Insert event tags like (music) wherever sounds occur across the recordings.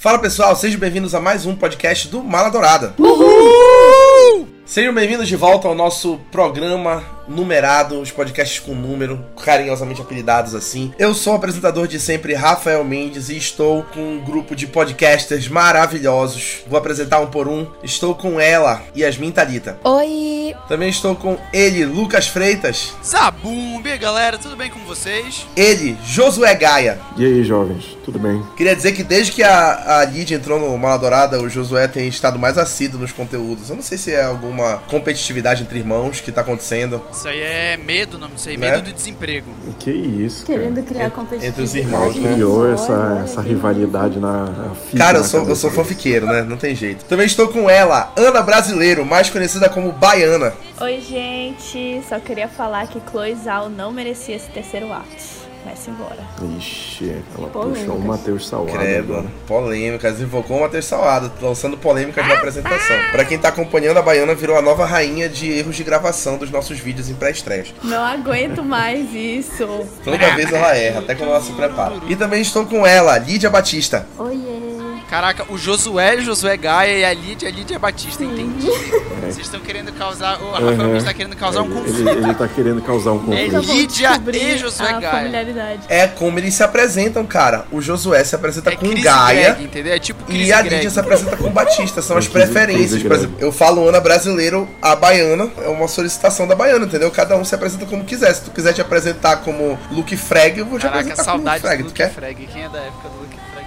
Fala pessoal, sejam bem-vindos a mais um podcast do Mala Dourada. Uhul! Sejam bem-vindos de volta ao nosso programa numerado, os podcasts com número, carinhosamente apelidados assim. Eu sou o apresentador de sempre, Rafael Mendes, e estou com um grupo de podcasters maravilhosos. Vou apresentar um por um. Estou com ela, Yasmin Talita. Oi! Também estou com ele, Lucas Freitas. Zabumbi, galera, tudo bem com vocês? Ele, Josué Gaia. E aí, jovens, tudo bem? Queria dizer que desde que a, a Lid entrou no Mala Dourada, o Josué tem estado mais assíduo nos conteúdos. Eu não sei se é alguma competitividade entre irmãos que tá acontecendo. Isso aí é medo, não sei, Né? medo do desemprego. Que isso, cara? Querendo criar competitividade. entre os irmãos, Quem criou essa, essa rivalidade na, na fita Cara, eu sou, eu sou fanfiqueiro, né? Não tem jeito. Também estou com ela, Ana Brasileiro, mais conhecida como Baiana. Oi, gente. Só queria falar que Chloe Zhao não merecia esse terceiro ato. Vai-se embora. Ixi, ela Polêmicas. puxou o Matheus Salado. Credo, agora. polêmicas, invocou o Matheus Salado, lançando polêmicas na apresentação. Pra quem tá acompanhando, a Baiana virou a nova rainha de erros de gravação dos nossos vídeos em pré-estreias. Não aguento mais isso. Toda vez ela erra, até quando ela se prepara. E também estou com ela, Lídia Batista. Oiê. Caraca, o Josué, o Josué Gaia e a Lídia, a Lídia Batista, entendi. Vocês estão querendo causar. O Rafael Uhum. Mendes tá querendo causar um conflito. ele, ele tá querendo causar um É conflito. Vou Lídia e Josué a Gaia. Familiaridade. É como eles se apresentam, cara. O Josué se apresenta É com Chris Gaia. Greg, entendeu? É tipo Chris E a Greg. Lídia se apresenta com Batista, são as Chris- preferências. Por exemplo, eu falo Ana brasileiro, a baiana é uma solicitação da baiana, entendeu? Cada um se apresenta como quiser. Se tu quiser te apresentar como Luke Freg, eu vou te Caraca, apresentar como Luke saudade Freg. do Tu Luke quer? Freg. Quem é da época do Luke Freg?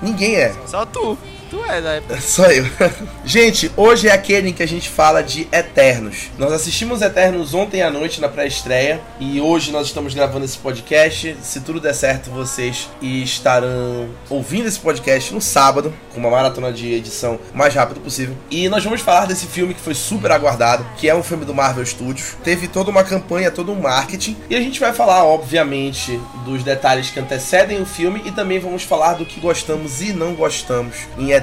Ninguém é. Só tu. Tu é (laughs) época. Só eu. gente, hoje é aquele em que a gente fala de Eternos. Nós assistimos Eternos ontem à noite na pré-estreia e hoje nós estamos gravando esse podcast. Se tudo der certo, vocês estarão ouvindo esse podcast no sábado, com uma maratona de edição mais rápido possível. E nós vamos falar desse filme que foi super aguardado, que é um filme do Marvel Studios. Teve toda uma campanha, todo um marketing. E a gente vai falar, obviamente, dos detalhes que antecedem o filme e também vamos falar do que gostamos e não gostamos em Eternos.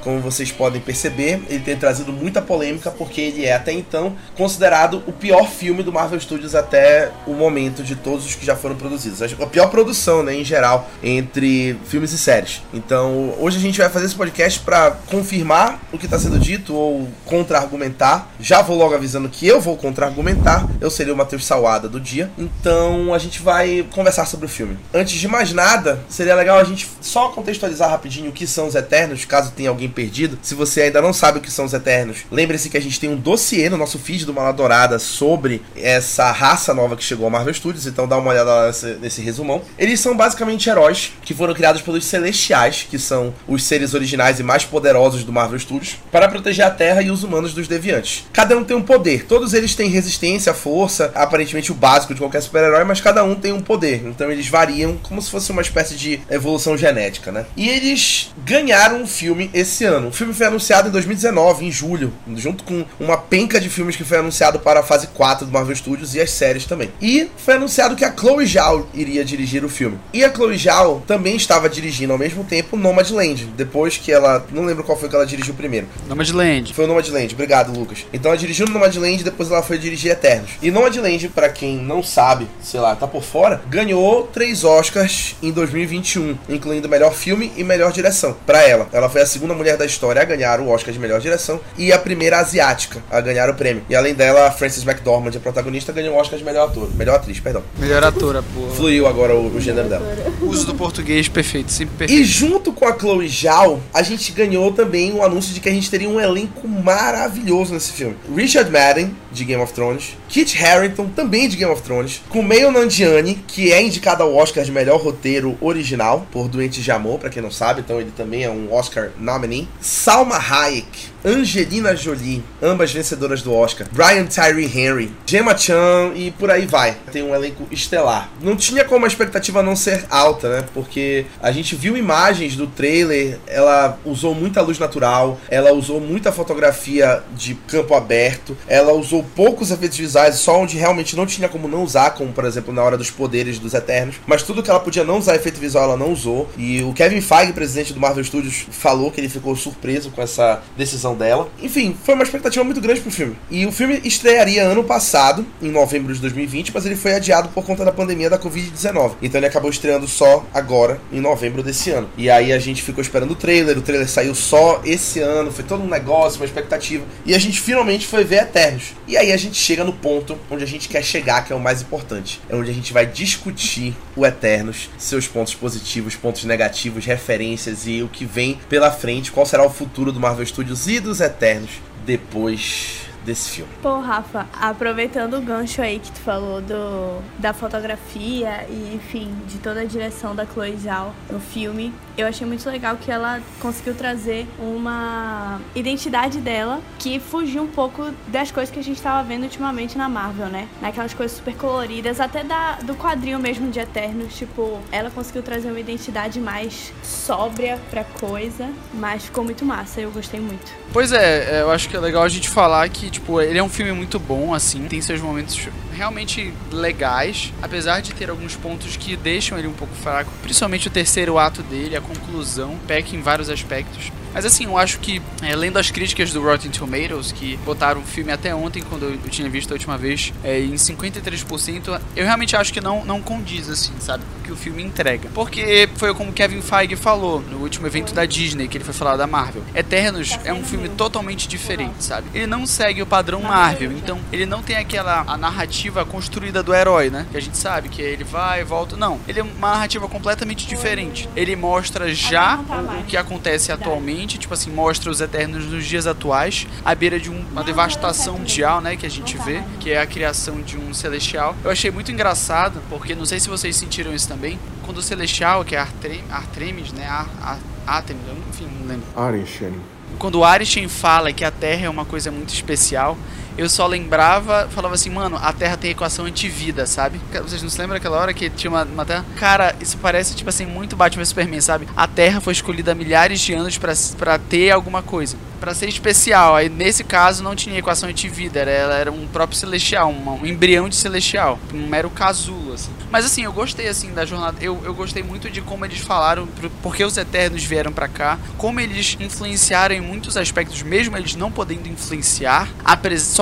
Como vocês podem perceber, ele tem trazido muita polêmica porque ele é até então considerado o pior filme do Marvel Studios até o momento de todos os que já foram produzidos. A pior produção, né, em geral, entre filmes e séries. Então, hoje a gente vai fazer esse podcast para confirmar o que está sendo dito ou contra-argumentar. Já vou logo avisando que eu vou contra-argumentar. Eu serei o Matheus Salada do dia. Então, a gente vai conversar sobre o filme. Antes de mais nada, seria legal a gente só contextualizar rapidinho o que são os Eternos, caso tenha alguém perdido. Se você ainda não sabe o que são os Eternos, lembre-se que a gente tem um dossiê no nosso feed do Mala Dourada sobre essa raça nova que chegou ao Marvel Studios, então dá uma olhada nesse, nesse resumão. Eles são basicamente heróis que foram criados pelos Celestiais, que são os seres originais e mais poderosos do Marvel Studios, para proteger a Terra e os humanos dos deviantes. Cada um tem um poder, todos eles têm resistência, força, aparentemente o básico de qualquer super-herói, mas cada um tem um poder, então eles variam como se fosse uma espécie de evolução genética, né? E eles ganharam filme esse ano. O filme foi anunciado em 2019, em julho, junto com uma penca de filmes que foi anunciado para a fase 4 do Marvel Studios e as séries também. E foi anunciado que a Chloe Zhao iria dirigir o filme. E a Chloe Zhao também estava dirigindo ao mesmo tempo Nomadland, depois que ela, não lembro qual foi que ela dirigiu primeiro. Nomadland. Foi o Nomadland, obrigado, Lucas. Então ela dirigiu no Nomadland e depois ela foi dirigir Eternos. E Nomadland, pra quem não sabe, sei lá, tá por fora, ganhou três Oscars em 2021, incluindo melhor filme e melhor direção. Pra ela, ela foi a segunda mulher da história a ganhar o Oscar de melhor direção e a primeira asiática a ganhar o prêmio. E além dela, a Frances McDormand, a protagonista, ganhou o Oscar de melhor ator, melhor atriz, perdão. Melhor atora, porra. Fluiu agora o, o gênero dela. Uso do português perfeito, sempre perfeito. E junto com a Chloe Zhao, a gente ganhou também o anúncio de que a gente teria um elenco maravilhoso nesse filme. Richard Madden, de Game of Thrones, Kit Harington, também de Game of Thrones, Kumail Nanjiani, que é indicado ao Oscar de melhor roteiro original, por Doentes de Amor, pra quem não sabe, então ele também é um Oscar nominee. Salma Hayek, Angelina Jolie, ambas vencedoras do Oscar, Brian Tyree Henry, Gemma Chan e por aí vai. Tem um elenco estelar. Não tinha como a expectativa não ser alta, né? Porque a gente viu imagens do trailer, ela usou muita luz natural, ela usou muita fotografia de campo aberto, ela usou poucos efeitos visuais, só onde realmente não tinha como não usar, como por exemplo na hora dos poderes dos Eternos, mas tudo que ela podia não usar efeito visual ela não usou. E o Kevin Feige, presidente do Marvel Studios, falou que ele ficou surpreso com essa decisão dela. Enfim, foi uma expectativa muito grande pro filme. E o filme estrearia ano passado, em novembro de 2020, mas ele foi adiado por conta da pandemia da Covid-19. Então ele acabou estreando só agora, em novembro desse ano. E aí a gente ficou esperando o trailer, o trailer saiu só esse ano, foi todo um negócio, uma expectativa. E a gente finalmente foi ver Eternos. E aí a gente chega no ponto onde a gente quer chegar, que é o mais importante. É onde a gente vai discutir o Eternos, seus pontos positivos, pontos negativos, referências e o que vem pela frente, qual será o futuro do Marvel Studios e dos Eternos depois desse filme. Pô, Rafa, aproveitando o gancho aí que tu falou do, da fotografia e, enfim, de toda a direção da Chloe Zhao no filme, eu achei muito legal que ela conseguiu trazer uma identidade dela que fugiu um pouco das coisas que a gente estava vendo ultimamente na Marvel, né? Naquelas coisas super coloridas, até da, do quadril mesmo de Eternos, tipo, ela conseguiu trazer uma identidade mais sóbria pra coisa, mas ficou muito massa, eu gostei muito. Pois é, eu acho que é legal a gente falar que, tipo, ele é um filme muito bom, assim, tem seus momentos realmente legais, apesar de ter alguns pontos que deixam ele um pouco fraco, principalmente o terceiro ato dele, a conclusão, peca em vários aspectos. Mas assim, eu acho que, é, lendo as críticas do Rotten Tomatoes, que botaram o filme até ontem, quando eu, eu tinha visto a última vez, é, em 53%, eu realmente acho que não, não condiz, assim, sabe? O que o filme entrega. Porque foi como Kevin Feige falou no último evento da Disney, que ele foi falar da Marvel. Eternos é um filme totalmente diferente, sabe? Ele não segue o padrão Marvel, então ele não tem aquela a narrativa construída do herói, né? Que a gente sabe que ele vai e volta. Não, ele é uma narrativa completamente diferente. Ele mostra já o que acontece atualmente tipo assim, mostra os Eternos nos dias atuais, à beira de um, uma devastação mundial, né, que a gente vê, que é a criação de um Celestial. Eu achei muito engraçado, porque não sei se vocês sentiram isso também, quando o Celestial, que é Artrem, Artemis, né, Ar, Ar, Artemis, enfim, não lembro. Arishem. Quando o Arishem fala que a Terra é uma coisa muito especial, eu só lembrava, falava assim, mano, a Terra tem equação antivida, sabe? Vocês não se lembram daquela hora que tinha uma, uma Terra? Cara, isso parece, tipo assim, muito Batman Superman, sabe? A Terra foi escolhida há milhares de anos para ter alguma coisa para ser especial. Aí nesse caso não tinha equação antivida, era, ela era um próprio celestial, um, um embrião de celestial, um mero casulo, assim. Mas assim, eu gostei assim da jornada, eu, eu gostei muito de como eles falaram, porque os Eternos vieram para cá, como eles influenciaram em muitos aspectos, mesmo eles não podendo influenciar, a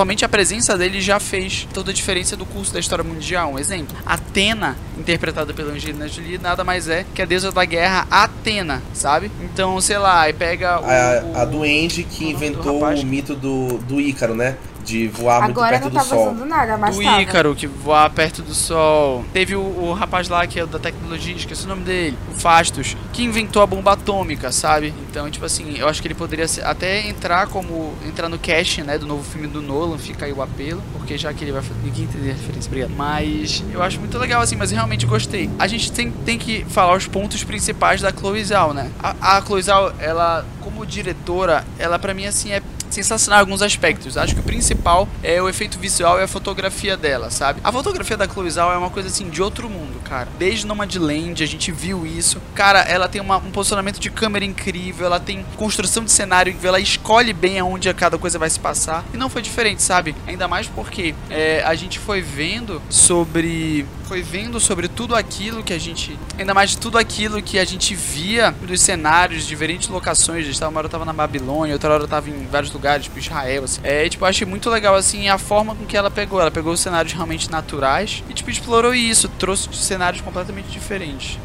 somente a presença deles já fez toda a diferença do curso da história mundial. Um exemplo, Atena, interpretada pela Angelina Jolie, nada mais é que a deusa da guerra Atena, sabe? Então, sei lá, aí pega o, a, a duende que inventou o mito do, do Ícaro, né? De voar muito Agora perto não do tá sol. vazando nada, mas do tava. Ícaro, que voar perto do sol. Teve o, o rapaz lá que é o da tecnologia, esqueci o nome dele, o Fastos, que inventou a bomba atômica, sabe? Então, tipo assim, eu acho que ele poderia ser- até entrar como. entrar no casting, né, do novo filme do Nolan, fica aí o apelo, porque já que ele vai fazer. Ninguém entendeu a referência, obrigado. Mas eu acho muito legal, assim, mas eu realmente gostei. A gente tem, tem que falar os pontos principais da Chloe Zhao, né? A, a Chloe Zhao, ela, como diretora, ela pra mim, assim, é sensacional em alguns aspectos. Acho que o principal é o efeito visual e a fotografia dela, sabe? A fotografia da Chloe Zhao é uma coisa assim de outro mundo, cara. Desde Nomadland a gente viu isso. Cara, ela tem uma- um posicionamento de câmera incrível, ela tem construção de cenário ela escolhe bem aonde cada coisa vai se passar. E não foi diferente, sabe? Ainda mais porque é, a gente foi vendo sobre foi vendo sobre tudo aquilo que a gente. Ainda mais de tudo aquilo que a gente via dos cenários, diferentes locações. Uma hora eu tava na Babilônia, outra hora eu tava em vários lugares, tipo Israel, assim. É, tipo, achei muito legal, assim, a forma com que ela pegou. Ela pegou os cenários realmente naturais e, tipo, explorou isso, trouxe cenários completamente diferentes.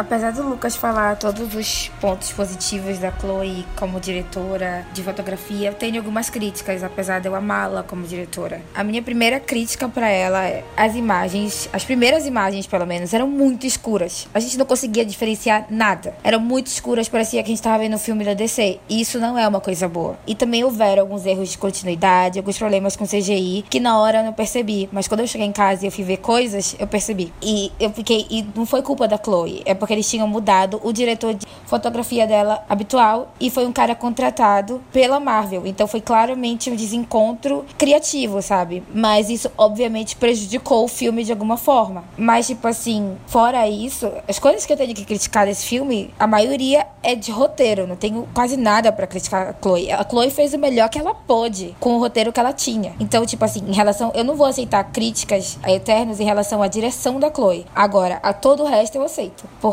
Apesar do Lucas falar todos os pontos positivos da Chloe como diretora de fotografia, eu tenho algumas críticas, apesar de eu amá-la como diretora. A minha primeira crítica pra ela é as imagens, as primeiras imagens pelo menos, eram muito escuras. A gente não conseguia diferenciar nada. Eram muito escuras, parecia que a gente tava vendo um filme da DC. E isso não é uma coisa boa. E também houveram alguns erros de continuidade, alguns problemas com CGI, que na hora eu não percebi. Mas quando eu cheguei em casa e eu fui ver coisas, eu percebi. E eu fiquei. E não foi culpa da Chloe, é porque eles tinham mudado o diretor de fotografia dela habitual e foi um cara contratado pela Marvel. Então foi claramente um desencontro criativo, sabe? Mas isso obviamente prejudicou o filme de alguma forma. Mas, tipo assim, fora isso, as coisas que eu tenho que criticar desse filme, a maioria é de roteiro. Não tenho quase nada pra criticar a Chloe. A Chloe fez o melhor que ela pôde com o roteiro que ela tinha. Então, tipo assim, em relação. Eu não vou aceitar críticas a Eternos em relação à direção da Chloe. Agora, a todo o resto eu aceito. Porque,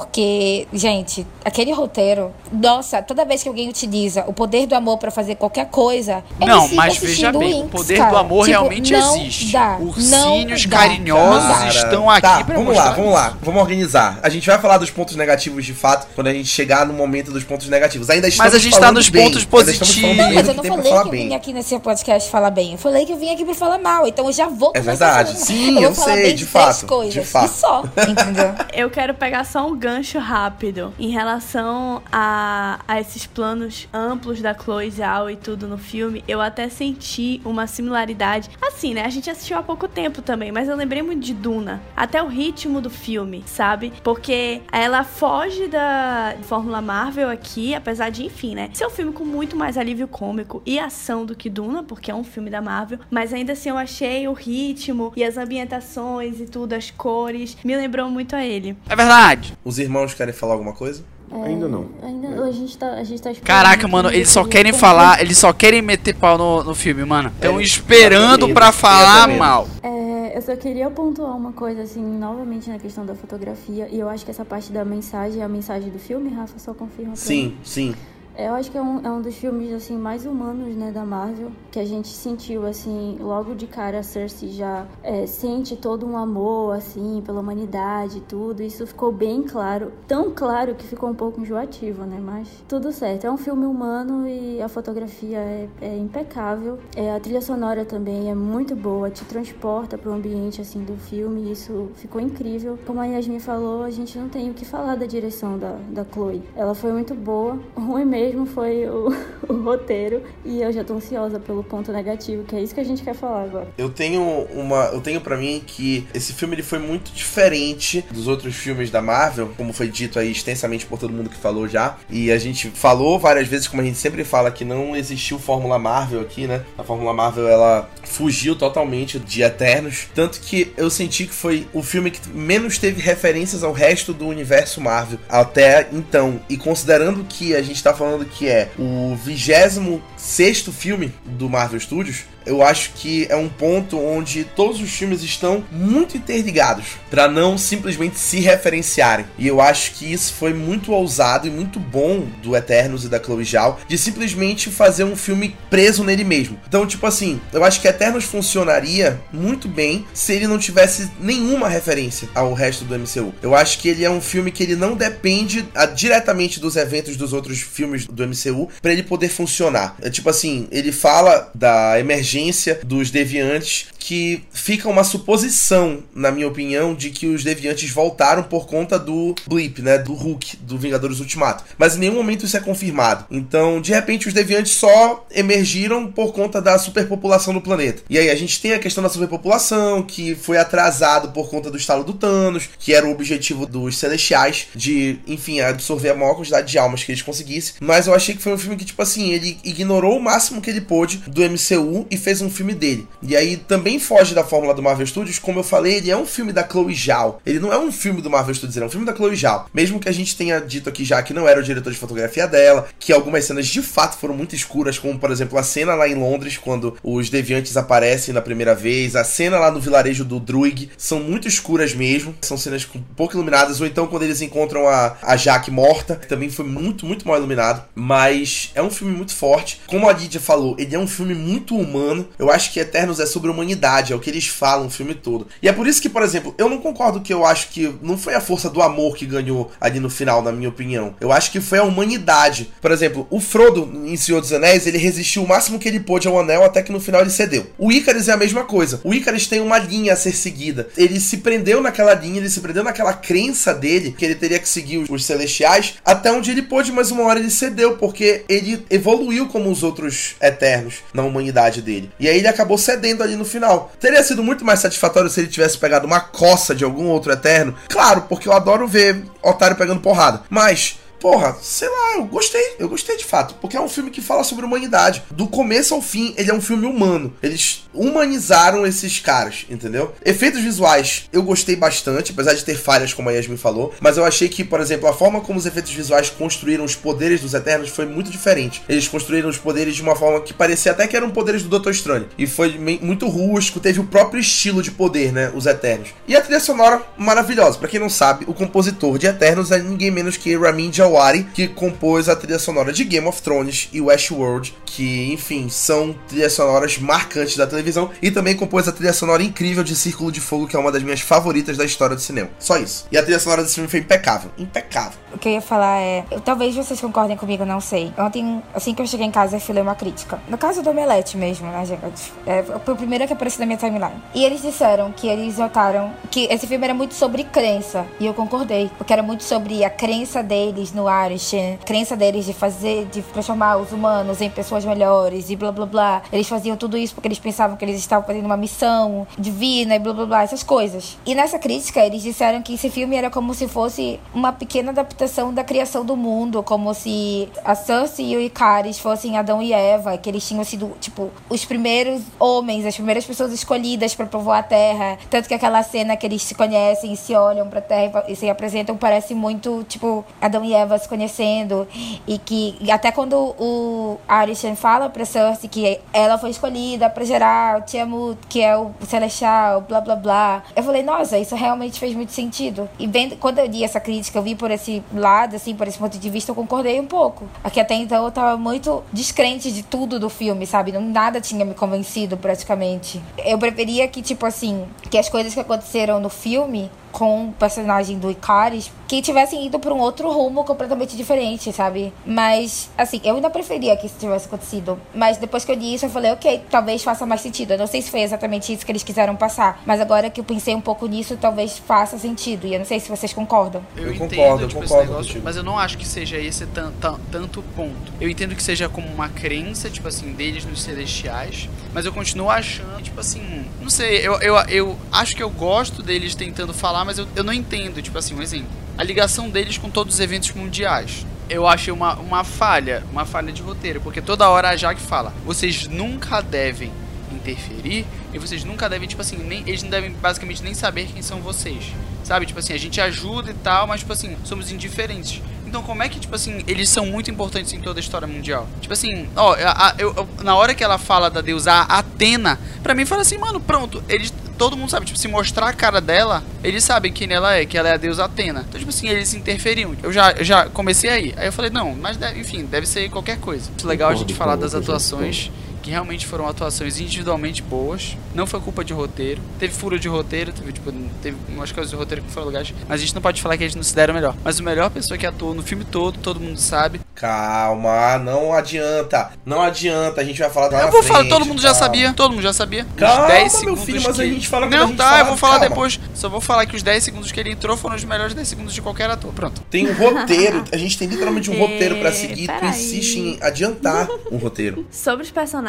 gente, aquele roteiro, nossa, toda vez que alguém utiliza o poder do amor pra fazer qualquer coisa. eu Não, mas veja bem, o poder cara. do amor Tipo, realmente não existe. Dá, Ursinhos não dá. carinhosos Cara, estão aqui tá, pra vamos mostrar lá, vamos lá, vamos organizar. A gente vai falar dos pontos negativos de fato quando a gente chegar no momento dos pontos negativos. Ainda estamos a gente tá nos bem, pontos positivos. bem Mas eu não falei que eu vim aqui nesse podcast falar bem. Eu falei que eu vim aqui pra falar mal. Então eu já vou É verdade. Sim, mal. eu vou falar sei, bem de fato, coisas. de fato. E só, entendeu? (laughs) Eu quero pegar só um gancho rápido em relação a, a esses planos amplos da Chloe Zhao e tudo no filme. Eu até senti uma similaridade. Assim, né? A gente assistiu há pouco tempo também, mas eu lembrei muito de Duna. Até o ritmo do filme, sabe? Porque ela foge da Fórmula Marvel aqui, apesar de, enfim, né? Ser um filme com muito mais alívio cômico e ação do que Duna, porque é um filme da Marvel. Mas ainda assim eu achei o ritmo e as ambientações e tudo, as cores, me lembrou muito a ele. É verdade. Os irmãos querem falar alguma coisa? Ainda não. Ainda, a gente tá, a gente tá esperando Caraca, mano, eles só querem falar, eles só querem meter pau no, no filme, mano. Estão É, esperando medo, pra tenha falar mal. É, eu só queria pontuar uma coisa, assim, novamente na questão da fotografia. E eu acho que essa parte da mensagem é a mensagem do filme, Rafa, só confirma pra mim. Sim, sim. Eu acho que é um, é um dos filmes, assim, mais humanos, né, da Marvel. Que a gente sentiu, assim, logo de cara a Cersei já é, sente todo um amor, assim, pela humanidade e tudo. Isso ficou bem claro. Tão claro que ficou um pouco enjoativo, né? Mas tudo certo. É um filme humano e a fotografia é, é impecável. É, a trilha sonora também é muito boa. Te transporta pro ambiente, assim, do filme. Isso ficou incrível. Como a Yasmin falou, a gente não tem o que falar da direção da, da Chloe. Ela foi muito boa. O ruim mesmo foi o, (laughs) o roteiro. E eu já tô ansiosa pelo ponto negativo, que é isso que a gente quer falar agora. Eu tenho uma, eu tenho para mim que esse filme ele foi muito diferente dos outros filmes da Marvel, como foi dito aí extensamente por todo mundo que falou já. E a gente falou várias vezes, como a gente sempre fala, que não existiu Fórmula Marvel aqui, né? A Fórmula Marvel ela fugiu totalmente de Eternos, tanto que eu senti que foi o filme que menos teve referências ao resto do universo Marvel até então. E considerando que a gente tá falando que é o 26 sexto filme do Marvel Studios, eu acho que é um ponto onde todos os filmes estão muito interligados para não simplesmente se referenciarem. E eu acho que isso foi muito ousado e muito bom do Eternos e da Chloe Zhao de simplesmente fazer um filme preso nele mesmo. Então, tipo assim, eu acho que Eternos funcionaria muito bem se ele não tivesse nenhuma referência ao resto do MCU. Eu acho que ele é um filme que ele não depende ah, diretamente dos eventos dos outros filmes do MCU para ele poder funcionar. É tipo assim, ele fala da emergência dos deviantes que fica uma suposição, na minha opinião, de que os deviantes voltaram por conta do blip, né, do Hulk, do Vingadores Ultimato. Mas em nenhum momento isso é confirmado. Então, de repente, os deviantes só emergiram por conta da superpopulação do planeta. E aí a gente tem a questão da superpopulação, que foi atrasado por conta do estalo do Thanos, que era o objetivo dos Celestiais, de, enfim, absorver a maior quantidade de almas que eles conseguissem. Mas eu achei que foi um filme que, tipo assim, ele ignorou o máximo que ele pôde do MCU e fez um filme dele. E aí também foge da fórmula do Marvel Studios, como eu falei, ele é um filme da Chloe Zhao. Ele não é um filme do Marvel Studios, ele é um filme da Chloe Zhao. Mesmo que a gente tenha dito aqui já que não era o diretor de fotografia dela, que algumas cenas de fato foram muito escuras, como por exemplo a cena lá em Londres, quando os deviantes aparecem na primeira vez, a cena lá no vilarejo do Druig, são muito escuras mesmo, são cenas pouco iluminadas, ou então quando eles encontram a, a Jaque morta, que também foi muito, muito mal iluminado, mas é um filme muito forte. Como a Lydia falou, ele é um filme muito humano, eu acho que Eternos é sobre humanidade, é o que eles falam o filme todo. E é por isso que, por exemplo, eu não concordo que eu acho que não foi a força do amor que ganhou ali no final, na minha opinião. Eu acho que foi a humanidade. Por exemplo, o Frodo em Senhor dos Anéis, ele resistiu o máximo que ele pôde ao anel até que no final ele cedeu. O Icarus é a mesma coisa. O Icarus tem uma linha a ser seguida. Ele se prendeu naquela linha, ele se prendeu naquela crença dele que ele teria que seguir os, os celestiais até onde ele pôde, mas uma hora ele cedeu porque ele evoluiu como os outros eternos na humanidade dele. E aí ele acabou cedendo ali no final. Teria sido muito mais satisfatório se ele tivesse pegado uma coça de algum outro eterno? Claro, porque eu adoro ver otário pegando porrada. Mas porra, sei lá, eu gostei. Eu gostei de fato. Porque é um filme que fala sobre humanidade. Do começo ao fim, ele é um filme humano. Eles humanizaram esses caras, entendeu? Efeitos visuais, eu gostei bastante, apesar de ter falhas, como a Yasmin falou. Mas eu achei que, por exemplo, a forma como os efeitos visuais construíram os poderes dos Eternos foi muito diferente. Eles construíram os poderes de uma forma que parecia até que eram poderes do Doutor Estranho. E foi muito rústico, teve o próprio estilo de poder, né? Os Eternos. E a trilha sonora maravilhosa. Para quem não sabe, o compositor de Eternos é ninguém menos que Ramin Djawadi, que compôs a trilha sonora de Game of Thrones e Westworld, que, enfim, são trilhas sonoras marcantes da televisão, e também compôs a trilha sonora incrível de Círculo de Fogo, que é uma das minhas favoritas da história do cinema. Só isso. E a trilha sonora desse filme foi impecável. Impecável. O que eu ia falar é. Eu, talvez vocês concordem comigo, não sei. Ontem, assim que eu cheguei em casa, eu fui ler uma crítica. No caso do Omelete mesmo, né, gente? É, foi o primeiro que apareceu na minha timeline. E eles disseram que eles notaram que esse filme era muito sobre crença. E eu concordei. Porque era muito sobre a crença deles no Arishan, crença deles de fazer, de transformar os humanos em pessoas melhores e blá blá blá. Eles faziam tudo isso porque eles pensavam que eles estavam fazendo uma missão divina e blá blá blá, essas coisas. E nessa crítica, eles disseram que esse filme era como se fosse uma pequena adaptação da criação do mundo, como se a Cersei e o Icaris fossem Adão e Eva, que eles tinham sido, tipo, os primeiros homens, as primeiras pessoas escolhidas para povoar a Terra. Tanto que aquela cena que eles se conhecem e se olham pra Terra e se apresentam parece muito, tipo, Adão e Eva se conhecendo. E que até quando o Arishan fala pra Cersei que ela foi escolhida pra gerar o Tiamut, que é o Celestial, blá blá blá. Eu falei, nossa, isso realmente fez muito sentido. E vendo, quando eu li essa crítica, eu vi por esse lado, assim, por esse ponto de vista, eu concordei um pouco. Aqui até então eu tava muito descrente de tudo do filme, sabe? Nada tinha me convencido praticamente. Eu preferia que, tipo assim, que as coisas que aconteceram no filme com o personagem do Icaris que tivessem ido para um outro rumo completamente diferente, sabe? Mas, assim, eu ainda preferia que isso tivesse acontecido. Mas depois que eu li isso, eu falei, ok, talvez faça mais sentido. Eu não sei se foi exatamente isso que eles quiseram passar, mas agora que eu pensei um pouco nisso, talvez faça sentido. E eu não sei se vocês concordam. Eu, Eu entendo, concordo, tipo, eu esse concordo negócio, mas eu não acho que seja esse tan, tan- tanto ponto. Eu entendo que seja como uma crença, tipo assim, deles nos celestiais, mas eu continuo achando, tipo assim, não sei, eu, eu, eu acho que eu gosto deles tentando falar, mas eu, eu não entendo, tipo assim, um exemplo. A ligação deles com todos os eventos mundiais. Eu achei uma, uma falha, uma falha de roteiro, porque toda hora a Jaque fala, vocês nunca devem interferir e vocês nunca devem, tipo assim, nem, eles não devem basicamente nem saber quem são vocês. Sabe? Tipo assim, a gente ajuda e tal, mas tipo assim, somos indiferentes. Então como é que, tipo assim, eles são muito importantes em toda a história mundial? Tipo assim, ó, a- a- eu, na hora que ela fala da deusa Atena, pra mim fala assim, mano, pronto, eles. Todo mundo sabe, tipo, se mostrar a cara dela, eles sabem quem ela é, que ela é a deusa Atena. Então, tipo assim, eles interferiam. Eu já, eu já comecei aí. Aí eu falei, não, mas deve- enfim, deve ser qualquer coisa. Legal a gente falar das atuações que realmente foram atuações individualmente boas. Não foi culpa de roteiro. Teve furo de roteiro, teve, tipo, teve umas coisas de roteiro que foram legais. Mas a gente não pode falar que eles não se deram melhor. Mas a melhor pessoa que atuou no filme todo, todo mundo sabe. Calma, não adianta. Não adianta, a gente vai falar da eu vou falar, todo mundo já sabia. Todo mundo já sabia. Calma, 10 meu segundos filho, mas que... a gente fala Não, a gente tá, fala, eu vou falar calma. depois. Só vou falar que os 10 segundos que ele entrou foram os melhores 10 segundos de qualquer ator. Pronto. Tem um roteiro, (laughs) a gente tem literalmente um É, roteiro pra seguir. Tu peraí. insiste em adiantar um roteiro. Sobre os personagens,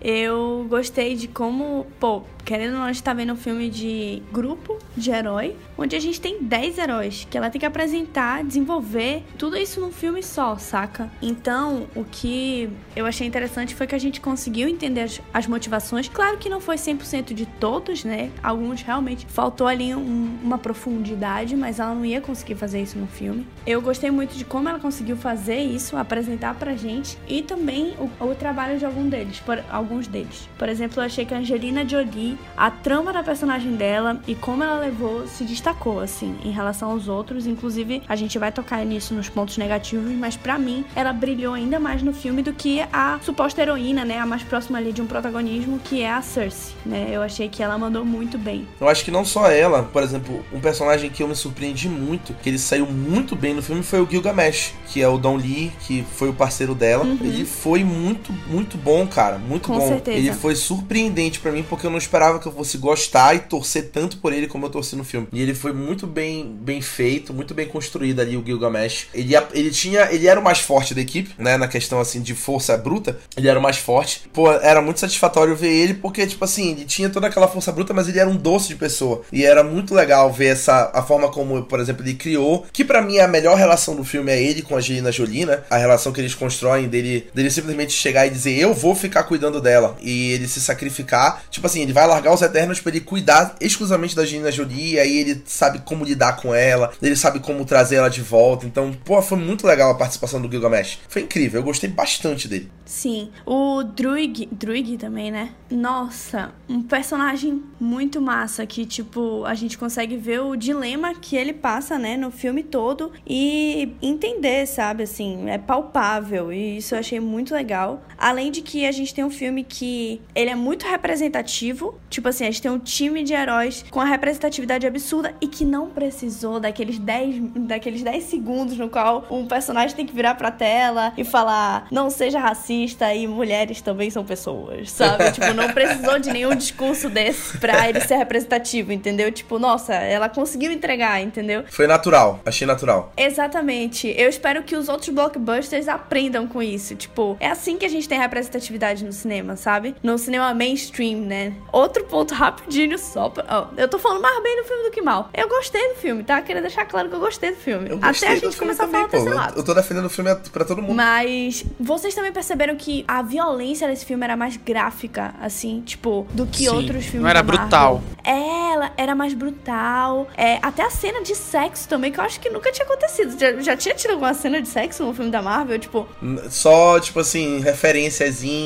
eu gostei de como, pô, querendo ou não, a gente tá vendo um filme de grupo de herói, onde a gente tem 10 heróis que ela tem que apresentar, desenvolver, tudo isso num filme só, saca? Então, o que eu achei interessante foi que a gente conseguiu entender as, as motivações. Claro que não foi 100% de todos, né? Alguns realmente faltou ali um- uma profundidade, mas ela não ia conseguir fazer isso no filme. Eu gostei muito de como ela conseguiu fazer isso, apresentar pra gente e também o, o trabalho de algum deles, por, alguns deles. Por exemplo, eu achei que a Angelina Jolie, a trama da personagem dela e como ela levou se destacou assim em relação aos outros. Inclusive, a gente vai tocar nisso nos pontos negativos, mas pra mim ela brilhou ainda mais no filme do que a suposta heroína, né, a mais próxima ali de um protagonismo, que é a Cersei, né? Eu achei que ela mandou muito bem. Eu acho que não só ela, por exemplo, um personagem que eu me surpreendi muito, que ele saiu muito bem no filme, foi o Gilgamesh, que é o Don Lee, que foi o parceiro dela. Ele foi muito, muito bom, cara. Cara. Muito Com bom. certeza. Ele foi surpreendente pra mim porque eu não esperava que eu fosse gostar e torcer tanto por ele como eu torci no filme. E ele foi muito bem, bem feito, muito bem construído ali o Gilgamesh. Ele, ele tinha, ele era o mais forte da equipe, né, na questão assim de força bruta. Ele era o mais forte. Pô, era muito satisfatório ver ele porque tipo assim, ele tinha toda aquela força bruta, mas ele era um doce de pessoa. E era muito legal ver essa a forma como, por exemplo, ele criou, que pra mim é a melhor relação do filme é ele com a Angelina Jolie, né? A relação que eles constroem dele, dele simplesmente chegar e dizer eu vou ficar cuidando dela e ele se sacrificar. Tipo assim, ele vai largar os Eternos pra ele cuidar exclusivamente da Angelina Jolie, aí ele sabe como lidar com ela, ele sabe como trazer ela de volta. Então, pô, foi muito legal a participação do Gilgamesh. Foi incrível, eu gostei bastante dele. Sim. O Druig, Druig também, né? Nossa, um personagem muito massa que, tipo, a gente consegue ver o dilema que ele passa, né, no filme todo e entender, sabe, assim, é palpável e isso eu achei muito legal. Além de que a gente tem um filme que ele é muito representativo, tipo assim, a gente tem um time de heróis com a representatividade absurda e que não precisou daqueles 10, daqueles 10 segundos no qual um personagem tem que virar pra tela e falar não seja racista e mulheres também são pessoas, sabe? (laughs) tipo, não precisou de nenhum discurso desse pra ele ser representativo, entendeu? Tipo, nossa, ela conseguiu entregar, entendeu? Foi natural, achei natural. Exatamente. Eu espero que os outros blockbusters aprendam com isso. Tipo, é assim que a gente tem representatividade no cinema, sabe? No cinema mainstream, né? Outro ponto rapidinho só. Pra... ó, eu tô falando mais bem do filme do que mal. Eu gostei do filme, tá? Queria deixar claro que eu gostei do filme. Eu Até gostei a gente começar a falar pô. lado. Eu tô defendendo o filme pra todo mundo. Mas vocês também perceberam que a violência desse filme era mais gráfica, assim, tipo, do que Sim, outros filmes não era brutal. É, ela era mais brutal. É, até a cena de sexo também, que eu acho que nunca tinha acontecido. Já, já tinha tido alguma cena de sexo no filme da Marvel? Tipo, Só, tipo assim,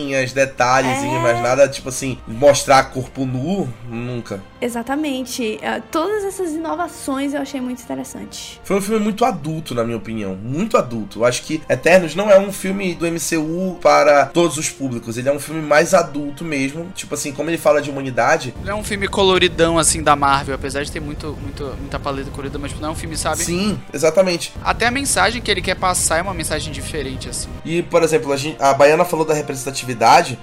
referenciazinhas, detalhezinhos, É. mas nada, tipo assim, mostrar corpo nu, nunca. exatamente. É, todas essas inovações eu achei muito interessante. Foi um filme muito adulto, na minha opinião. Muito adulto. Eu acho que Eternos não é um filme do MCU para todos os públicos. Ele é um filme mais adulto mesmo. Tipo assim, como ele fala de humanidade. Não é um filme coloridão assim da Marvel, apesar de ter muito, muito, muita paleta colorida, mas não é um filme, sabe? Sim, exatamente. Até a mensagem que ele quer passar é uma mensagem diferente, assim. E, por exemplo, a, gente- a Baiana falou da representatividade,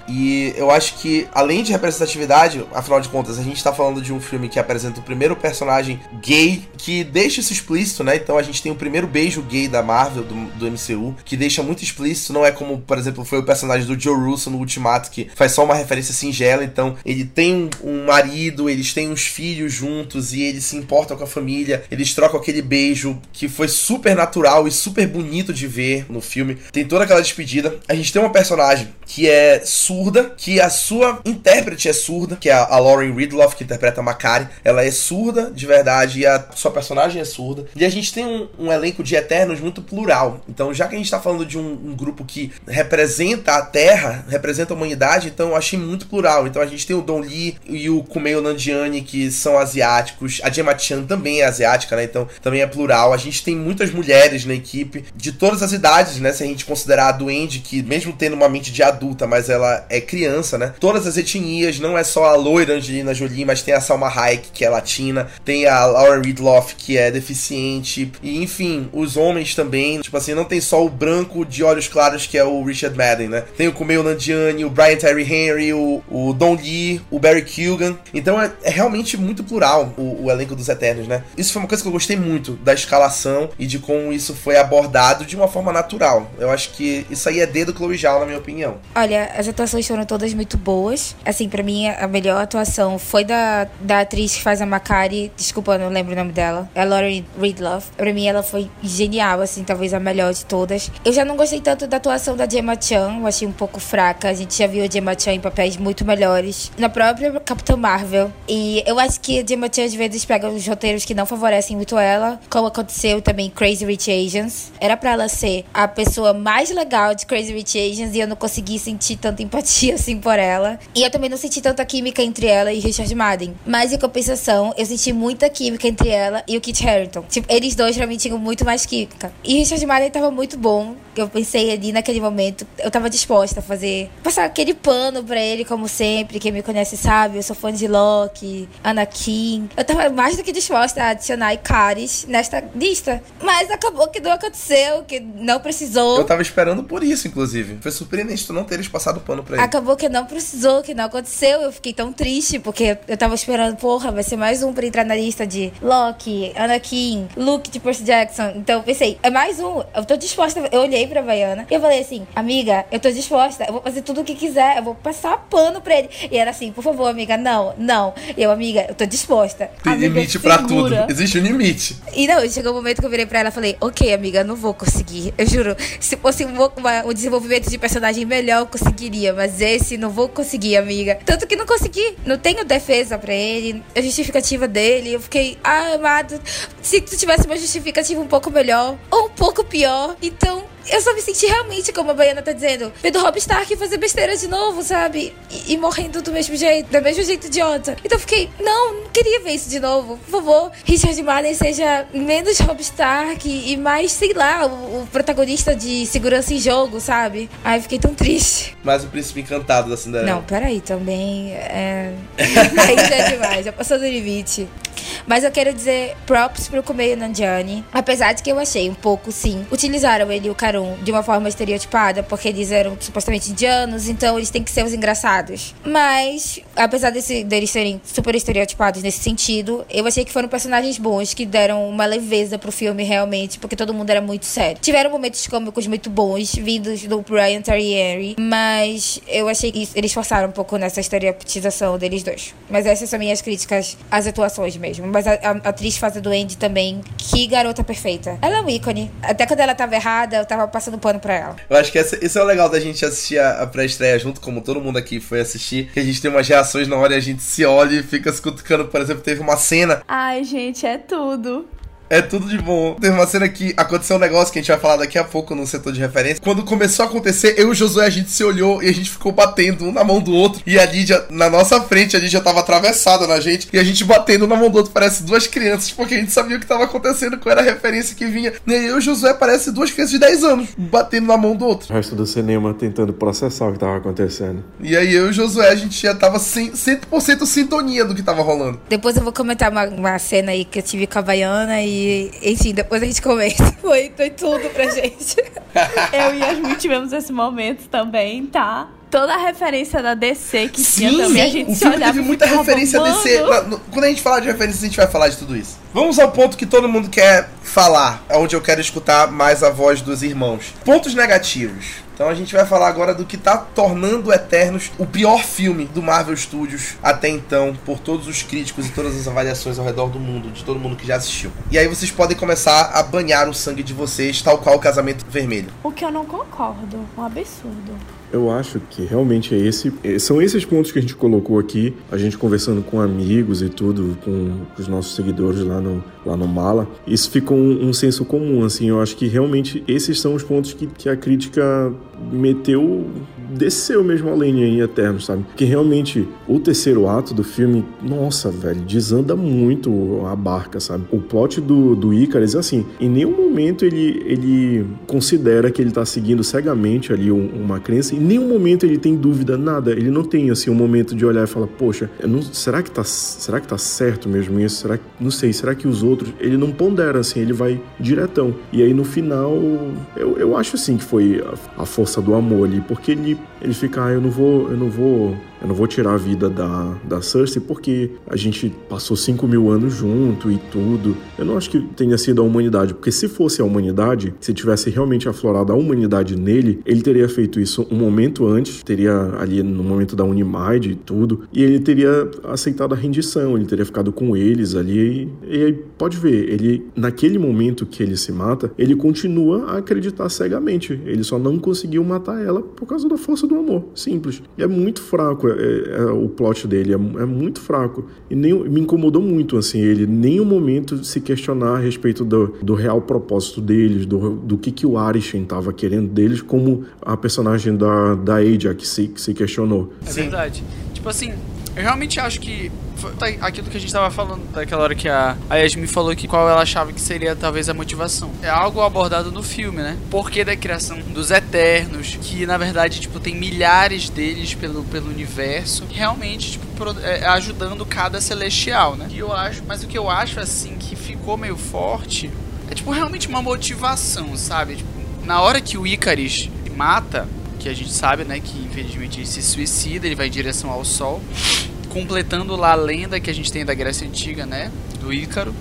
e eu acho que, além de representatividade, afinal de contas, a gente tá falando de um filme que apresenta o primeiro personagem gay, que deixa isso explícito, né? Então a gente tem o primeiro beijo gay da Marvel, do, do MCU, que deixa muito explícito, não é como, por exemplo, foi o personagem do Joe Russo no Ultimato, que faz só uma referência singela, então ele tem um marido, eles têm uns filhos juntos, e eles se importam com a família, eles trocam aquele beijo que foi super natural e super bonito de ver no filme. Tem toda aquela despedida. A gente tem uma personagem que é surda, que a sua intérprete é surda, que é a Lauren Ridloff, que interpreta a Makari. Ela é surda, de verdade, e a sua personagem é surda. E a gente tem um, um elenco de Eternos muito plural. Então, já que a gente tá falando de um, um grupo que representa a Terra, representa a humanidade, então eu achei muito plural. Então a gente tem o Don Lee e o Kumail Nanjiani, que são asiáticos. A Gemma Chan também é asiática, né? Então também é plural. A gente tem muitas mulheres na equipe, de todas as idades, né? Se a gente considerar a Duende, que mesmo tendo uma mente de adulta, mas ela é criança, né? Todas as etnias, não é só a loira Angelina Jolie, mas tem a Salma Hayek, que é latina, tem a Laura Ridloff, que é deficiente, e enfim, os homens também, tipo assim, não tem só o branco de olhos claros, que é o Richard Madden, né? Tem o Kumail Nanjiani, o Brian Terry Henry, o, o Don Lee, o Barry Keoghan. Então é, é realmente muito plural o, o elenco dos Eternos, né? Isso foi uma coisa que eu gostei muito da escalação e de como isso foi abordado de uma forma natural. Eu acho que isso aí é dedo Chloe Zhao, na minha opinião. Olha, as atuações foram todas muito boas. Assim, pra mim, a melhor atuação foi da, da atriz que faz a Macari. Desculpa, não lembro o nome dela. É Lauren Ridloff. Pra mim, ela foi genial, assim, talvez a melhor de todas. Eu já não gostei tanto da atuação da Gemma Chan. Eu achei um pouco fraca. A gente já viu a Gemma Chan em papéis muito melhores. Na própria Capitã Marvel. E eu acho que a Gemma Chan, às vezes, pega os roteiros que não favorecem muito ela. Como aconteceu também em Crazy Rich Asians. Era pra ela ser a pessoa mais legal de Crazy Rich Asians e eu não consegui sentir tanta empatia (laughs) assim por ela. E eu também não senti tanta química entre ela e Richard Madden. Mas em compensação, eu senti muita química entre ela e o Kit Harington. Tipo, eles dois pra mim tinham muito mais química. E Richard Madden tava muito bom. Eu pensei ali naquele momento, eu tava disposta a fazer, passar aquele pano pra ele, como sempre. Quem me conhece sabe, eu sou fã de Loki, Anakin. Eu tava mais do que disposta a adicionar Icaris nesta lista. Mas acabou que não aconteceu, que não precisou. Eu tava esperando por isso, inclusive. Foi surpreendente tu não teres passado pano pra ele. Acabou que não precisou, que não aconteceu. Eu fiquei tão triste, porque eu tava esperando, porra, vai ser mais um pra entrar na lista de Loki, Anakin, Luke de Percy Jackson. Então eu pensei, é mais um. Eu tô disposta. Eu olhei pra Baiana e eu falei assim, amiga, eu tô disposta. Eu vou fazer tudo o que quiser. Eu vou passar pano pra ele. E era assim, por favor, amiga, não, não. E eu, amiga, eu tô disposta. Tem Amiga, limite pra segura. tudo. Existe um limite. E não, chegou o momento que eu virei pra ela e falei, ok, amiga, não vou conseguir. Eu juro. Se fosse um, uma- um desenvolvimento de personagem melhor, eu conseguiria. Mas esse não vou conseguir, amiga. Tanto que não consegui. Não tenho defesa pra ele. A justificativa dele. Eu fiquei, ah, amado, se tu tivesse uma justificativa um pouco melhor, ou um pouco pior, então. Eu só me senti realmente, como a Baiana tá dizendo, vendo Rob Stark fazer besteira de novo, sabe? E, e morrendo do mesmo jeito, do mesmo jeito idiota. Então eu fiquei, não, não queria ver isso de novo. Por favor, Richard Madden seja menos Rob Stark e, mais, sei lá, o, o protagonista de segurança em jogo, sabe? Ai, fiquei tão triste. Mas o príncipe encantado da Cinderela. Não, peraí, também é. (laughs) (laughs) Aí já é demais, já passou do limite. Mas eu quero dizer props pro Kumeio Nanjiani. Apesar de que eu achei um pouco, sim. Utilizaram ele e o Karun de uma forma estereotipada, porque eles eram supostamente indianos, então eles têm que ser os engraçados. Mas, apesar desse, deles serem super estereotipados nesse sentido, eu achei que foram personagens bons, que deram uma leveza pro filme realmente, porque todo mundo era muito sério. Tiveram momentos cômicos muito bons, vindos do Brian Tyree, mas eu achei que eles forçaram um pouco nessa estereotipização deles dois. Mas essas são minhas críticas às atuações mesmo. Mas a, a atriz fazendo Andy também, que garota perfeita. Ela é um ícone. Até quando ela tava errada, eu tava passando pano pra ela. Eu acho que essa, isso é o legal da gente assistir a, a pré-estreia junto, como todo mundo aqui foi assistir, que a gente tem umas reações na hora e a gente se olha e fica se cutucando. Por exemplo, teve uma cena Ai, gente, é tudo. É tudo de bom. Teve uma cena que aconteceu um negócio que a gente vai falar daqui a pouco no setor de referência. Quando começou a acontecer, eu e o Josué, a gente se olhou e a gente ficou batendo um na mão do outro. E a Lídia, na nossa frente, a Lídia tava atravessada na gente. E a gente batendo na mão do outro, parece duas crianças, porque a gente sabia o que tava acontecendo, qual era a referência que vinha. E aí eu e o Josué parece duas crianças de 10 anos, batendo na mão do outro. O resto do cinema tentando processar o que tava acontecendo. E aí eu e o Josué, a gente já tava 100%, 100% sintonia do que tava rolando. Depois eu vou comentar uma, uma cena aí que eu tive com a Baiana e, enfim, depois a gente comenta. (laughs) Foi, foi tudo pra gente. (laughs) Eu e Yasmin tivemos esse momento também, tá? Toda a referência da DC que tinha Sim, também, a gente o se filme olhava teve muita referência a DC. "Mano". Na- no- quando a gente falar de referência, a gente vai falar de tudo isso. Vamos ao ponto que todo mundo quer falar, onde eu quero escutar mais a voz dos irmãos. Pontos negativos. Então a gente vai falar agora do que tá tornando Eternos o pior filme do Marvel Studios até então, por todos os críticos e todas as avaliações ao redor do mundo, de todo mundo que já assistiu. E aí vocês podem começar a banhar o sangue de vocês, tal qual o casamento vermelho. O que eu não concordo. Um absurdo. Eu acho que realmente é esse, é- são esses pontos que a gente colocou aqui, a gente conversando com amigos e tudo, com os nossos seguidores lá no, lá no Mala. Isso ficou um, um senso comum, assim. Eu acho que realmente esses são os pontos que, que a crítica meteu, desceu mesmo a lenha em Eterno, sabe? Que realmente o terceiro ato do filme, nossa, velho, desanda muito a barca, sabe? O plot do, do Icarus, assim, em nenhum momento ele, ele considera que ele tá seguindo cegamente ali um- uma crença, em nenhum momento ele tem dúvida, nada. Ele não tem, assim, um momento de olhar e falar, poxa, não, será, que tá, será que tá certo mesmo isso? Será que, não sei, será que os outros... Ele não pondera, assim, ele vai diretão. E aí, no final, eu, eu acho, assim, que foi a, a força do amor ali, porque ele, equipe. Ele fica, ah, eu não vou, eu não vou... Eu não vou tirar a vida da, da Cersei porque a gente passou 5 mil anos junto e tudo. Eu não acho que tenha sido a humanidade, porque se fosse a humanidade, se tivesse realmente aflorado a humanidade nele, ele teria feito isso um momento antes, teria ali no momento da Unimide e tudo, e ele teria aceitado a rendição, ele teria ficado com eles ali. E, aí pode ver, ele naquele momento que ele se mata, ele continua a acreditar cegamente. Ele só não conseguiu matar ela por causa da força do amor, simples. E é muito fraco é, é, o plot dele, é, é muito fraco. E nem, me incomodou muito, assim, ele em nenhum momento se questionar a respeito do, do real propósito deles, do, do que, que o Arishem estava querendo deles, como a personagem da, da Aja que se, que se questionou. É Sim. verdade. Tipo assim, eu realmente acho que. tá, aquilo que a gente tava falando daquela hora que a, a Yasmin falou que qual ela achava que seria talvez a motivação. É algo abordado no filme, né? Porquê da criação dos Eternos, que na verdade, tipo, tem milhares deles pelo, pelo universo, realmente, tipo, pro- é, ajudando cada celestial, né? E eu acho, mas o que eu acho, assim, que ficou meio forte é, tipo, realmente uma motivação, sabe? Tipo, na hora que o Icaris mata, que a gente sabe, né, que infelizmente ele se suicida, ele vai em direção ao sol, completando lá a lenda que a gente tem da Grécia Antiga, né, do Ícaro.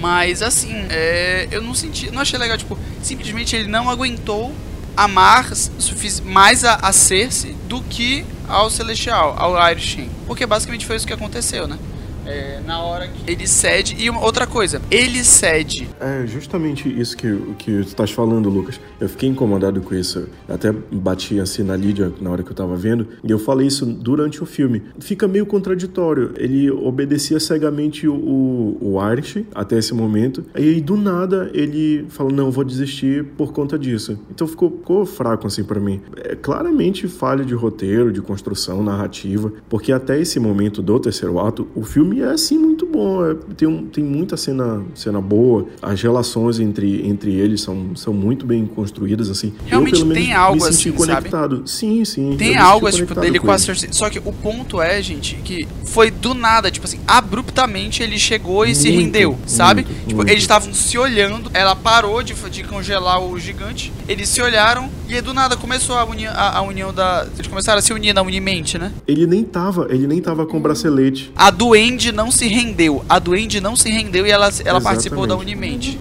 Mas assim, é, eu não senti, não achei legal, tipo, simplesmente ele não aguentou amar mais a, a Cersei do que ao Celestial, ao Irishin. Porque basicamente foi isso que aconteceu, né? É, na hora que ele cede. E uma, outra coisa, ele cede. É justamente isso que, que tu estás falando, Lucas. Eu fiquei incomodado com isso. Até bati assim na Lídia na hora que eu tava vendo. E eu falei isso durante o filme. Fica meio contraditório. Ele obedecia cegamente o, o, o Irish até esse momento. E aí, do nada, ele falou: Não, vou desistir por conta disso. Então ficou, ficou fraco assim para mim. É claramente falha de roteiro, de construção, narrativa. Porque até esse momento do terceiro ato, o filme é assim muito bom. É, tem, tem muita cena, cena boa. As relações entre, entre eles são, são muito bem construídas, assim. Realmente eu, pelo tem algo me senti assim, conectado. Sabe? Sim, sim. Tem algo tipo, dele com, com a Cersei. Só que o ponto é, gente, que foi do nada, tipo assim, abruptamente ele chegou e muito, se rendeu, sabe? Muito, tipo, muito. eles estavam se olhando, ela parou de, de congelar o gigante, eles se olharam e do nada começou a, uni, a, a união da. Eles começaram a se unir na Unimente, né? Ele nem tava, ele nem tava com o bracelete. A Duende não se rendeu. A Duende não se rendeu e ela, ela participou da Unimente.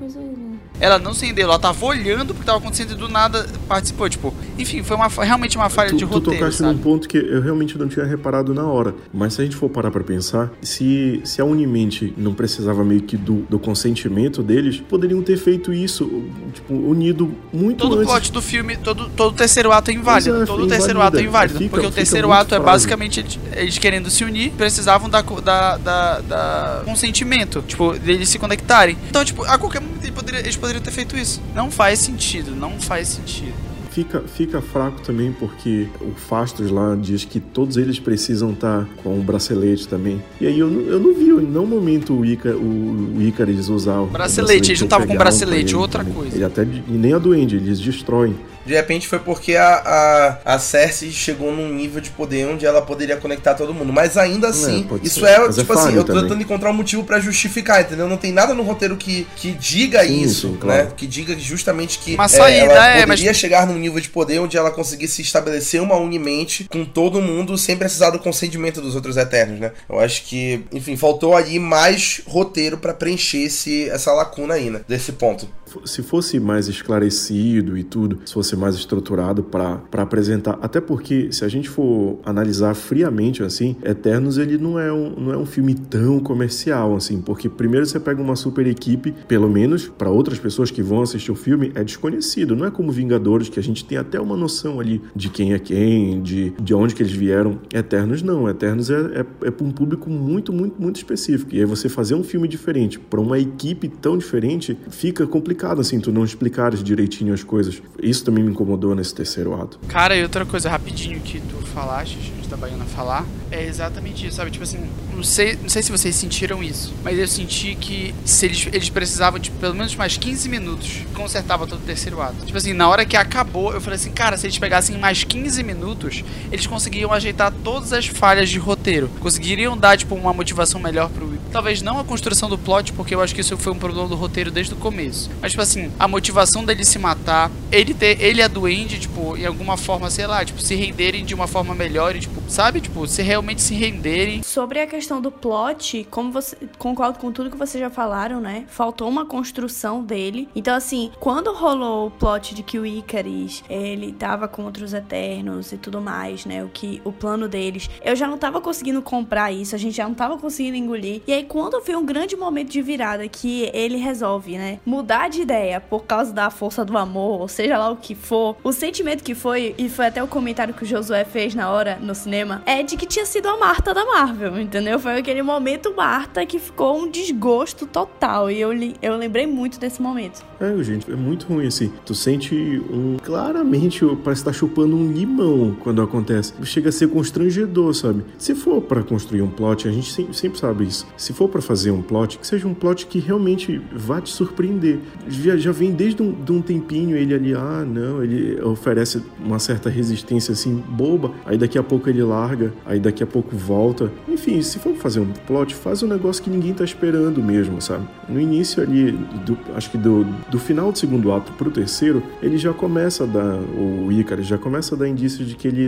Ela não se rendeu, ela tava olhando porque tava acontecendo e do nada participou. Tipo, enfim, foi uma, realmente uma falha tu, de roteiro. Tu tocaste sabe? num ponto que eu realmente não tinha reparado na hora. Mas se a gente for parar pra pensar, se, se a Unimente não precisava meio que do, do consentimento deles, poderiam ter feito isso, tipo, unido muito todo antes. Todo plot do filme, todo, todo terceiro ato é inválido. É, todo terceiro ato é inválido. Fica, porque o terceiro ato é basicamente eles, eles, querendo se unir, precisavam da, da, da, da consentimento, tipo, deles se conectarem. Então, tipo, a qualquer momento eles poderiam, poderiam ter feito isso. Não faz sentido, não faz sentido. Fica, fica fraco também porque o Fastos lá diz que todos eles precisam estar com o bracelete também. E aí eu, eu não vi em nenhum momento o, Ica, o, o usar o bracelete. bracelete eles não estavam com bracelete, um outra coisa. Ele até, e nem a Duende, eles destroem. De repente foi porque a, a, a Cersei chegou num nível de poder onde ela poderia conectar todo mundo. Mas ainda assim, É, isso ser. é, Mas é tipo assim, falho eu tô também. tentando encontrar um motivo pra justificar, entendeu? Não tem nada no roteiro que, que diga Sim, isso, sim, claro. né? Que diga justamente que Uma é, saída, ela é, poderia mas- chegar num nível de poder onde ela conseguisse estabelecer uma unimente com todo mundo sem precisar do consentimento dos outros Eternos, né? Eu acho que, enfim, faltou ali mais roteiro pra preencher esse, essa lacuna aí, né? Desse ponto. Se fosse mais esclarecido e tudo, se fosse mais estruturado para apresentar, até porque se a gente for analisar friamente assim, Eternos ele não é um, não é um filme tão comercial assim, porque primeiro você pega uma super equipe, pelo menos para outras pessoas que vão assistir o filme, é desconhecido, não é como Vingadores que a gente tem até uma noção ali de quem é quem, de, de onde que eles vieram. Eternos não, Eternos é, é, é para um público muito, muito, muito específico. E aí você fazer um filme diferente para uma equipe tão diferente fica complicado assim, tu não explicares direitinho as coisas. Isso também me incomodou nesse terceiro ato. Cara, e outra coisa rapidinho que tu falaste, da Baiana falar, é exatamente isso, sabe? Tipo assim, não sei, não sei se vocês sentiram isso, mas eu senti que se eles, eles precisavam de pelo menos mais 15 minutos, consertava todo o terceiro ato. Tipo assim, na hora que acabou, eu falei assim, cara, se eles pegassem mais 15 minutos, eles conseguiriam ajeitar todas as falhas de roteiro. Conseguiriam dar, tipo, uma motivação melhor pro. Talvez não a construção do plot, porque eu acho que isso foi um problema do roteiro desde o começo. Mas, tipo assim, a motivação dele se matar, ele ter. Ele é doente, tipo, em alguma forma, sei lá, tipo, se renderem de uma forma melhor e, tipo, sabe? Tipo, se realmente se renderem. Sobre a questão do plot, como você concordo com tudo que vocês já falaram, né? Faltou uma construção dele. Então, assim, quando rolou o plot de que o Icaris ele tava contra os Eternos e tudo mais, né? O que o plano deles, eu já não tava conseguindo comprar isso, a gente já não tava conseguindo engolir. E aí, quando foi um grande momento de virada que ele resolve, né? Mudar de ideia por causa da força do amor, ou seja lá o que for, o sentimento que foi, e foi até o comentário que o Josué fez na hora no cinema, é de que tinha sido a Marta da Marvel, entendeu? Foi aquele momento Marta que ficou um desgosto total. E eu, li- eu lembrei muito desse momento. É, gente, é muito ruim assim. Tu sente um. Claramente, parece estar chupando um limão quando acontece. Chega a ser constrangedor, sabe? Se for pra construir um plot, a gente sempre, sabe isso. Se for pra fazer um plot, que seja um plot que realmente vá te surpreender. Já, já vem desde um, de um tempinho ele ali, ah, não, ele oferece uma certa resistência assim, boba. Aí daqui a pouco ele larga, aí daqui a pouco volta. Enfim, se for fazer um plot, faz um negócio que ninguém tá esperando mesmo, sabe? No início ali, do- acho que do, do final do segundo ato pro terceiro, ele já começa a dar, o Icarus já começa a dar indícios de que ele,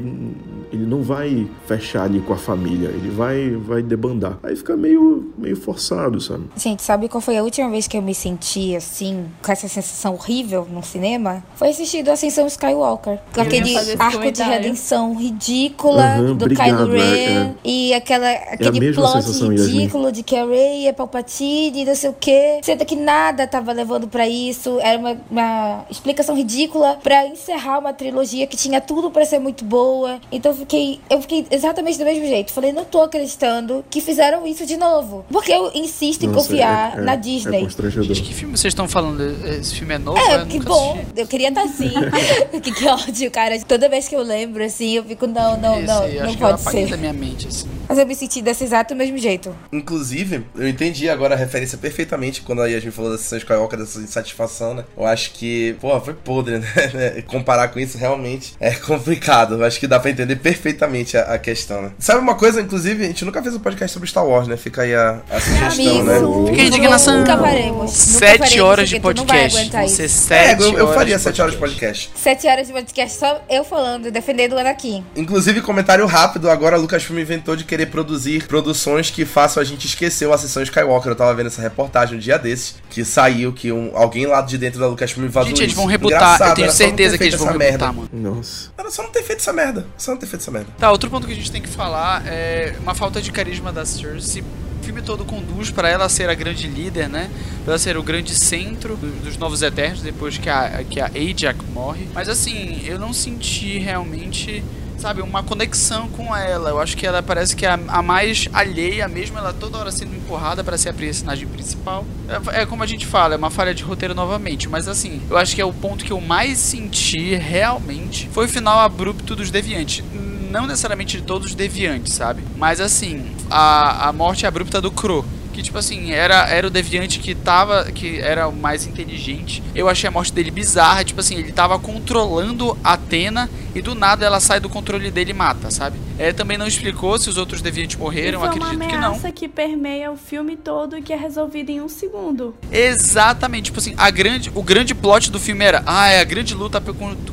ele não vai fechar ali com a família, ele vai, vai debandar. Aí fica meio, meio forçado, sabe? Gente, sabe qual foi a última vez que eu me senti assim, com essa sensação horrível no cinema? Foi assistindo Ascensão Skywalker. Com aquele arco de comentário. redenção ridícula Do obrigado, Kylo Ren. é, é. E aquela, aquele mesma plot sensação, Yasmin. ridículo de que a Rey é Palpatine, não sei o quê. Sendo que nada tava levando pra isso. Era uma, uma explicação ridícula pra encerrar uma trilogia que tinha tudo pra ser muito boa. Então eu fiquei, eu fiquei exatamente do mesmo jeito. Falei, não tô acreditando que fizeram isso de novo. Porque eu insisto em Nossa, confiar é- é- na É Disney. Gente, que filme vocês estão falando? Esse filme é novo? É, Eu que bom. assisti. Eu queria estar assim. (laughs) (laughs) que, que ódio, cara. Toda vez que eu lembro, assim, eu fico, não, não, Esse não, aí, não acho que eu pode apaguei ser. da minha mente, assim. Mas eu me senti desse exato mesmo jeito. Inclusive, eu entendi agora a referência perfeitamente quando aí a gente falou da sessão Skywalker, dessa insatisfação, né? Eu acho que, pô, foi podre, (laughs) né? Comparar com isso realmente é complicado. Eu acho que dá pra entender perfeitamente a, a questão, né? Sabe uma coisa, inclusive, a gente nunca fez um podcast sobre Star Wars, né? Fica aí a, a sugestão, Amigo, né? Fica a indignação. Nunca faremos. Nunca Sete horas de podcast. Vão É, sete eu, faria de 7 horas de podcast. Sete horas de podcast só eu falando, defendendo o Anakin. Inclusive, comentário rápido, agora a Lucasfilm inventou de querer produzir produções que façam a gente esquecer a sessão Skywalker. Eu tava vendo essa reportagem um dia desses, que saiu, que um, alguém lá de dentro da Lucasfilm vazou Gente, eles vão rebutar. Engraçado, Eu tenho certeza que eles vão rebutar, merda. mano. Nossa. Era só não ter feito essa merda. Só não ter feito essa merda. Tá, outro ponto que a gente tem que falar é uma falta de carisma da Cersei. O filme todo conduz pra ela ser a grande líder, né? Pra ela ser o grande centro do- dos Novos Eternos depois que a, que a Ajax morre. Mas assim, eu não senti realmente, sabe, uma conexão com ela. Eu acho que ela parece que é a, mais alheia mesmo, ela toda hora sendo empurrada pra ser a personagem principal. É, é como a gente fala, é uma falha de roteiro novamente. Mas assim, eu acho que é o ponto que eu mais senti realmente foi o final abrupto dos Deviantes não necessariamente de todos os deviantes, sabe? Mas assim, a, a morte abrupta do Crow. Que tipo assim, era, era o deviante que tava. que era o mais inteligente. Eu achei a morte dele bizarra. Tipo assim, ele tava controlando a Atena e do nada ela sai do controle dele e mata, sabe? Ele também não explicou se os outros deviantes morreram, é uma acredito que não. ameaça que permeia o filme todo e que é resolvida em um segundo. Exatamente, tipo assim, a grande, o grande plot do filme era, ah, é a grande luta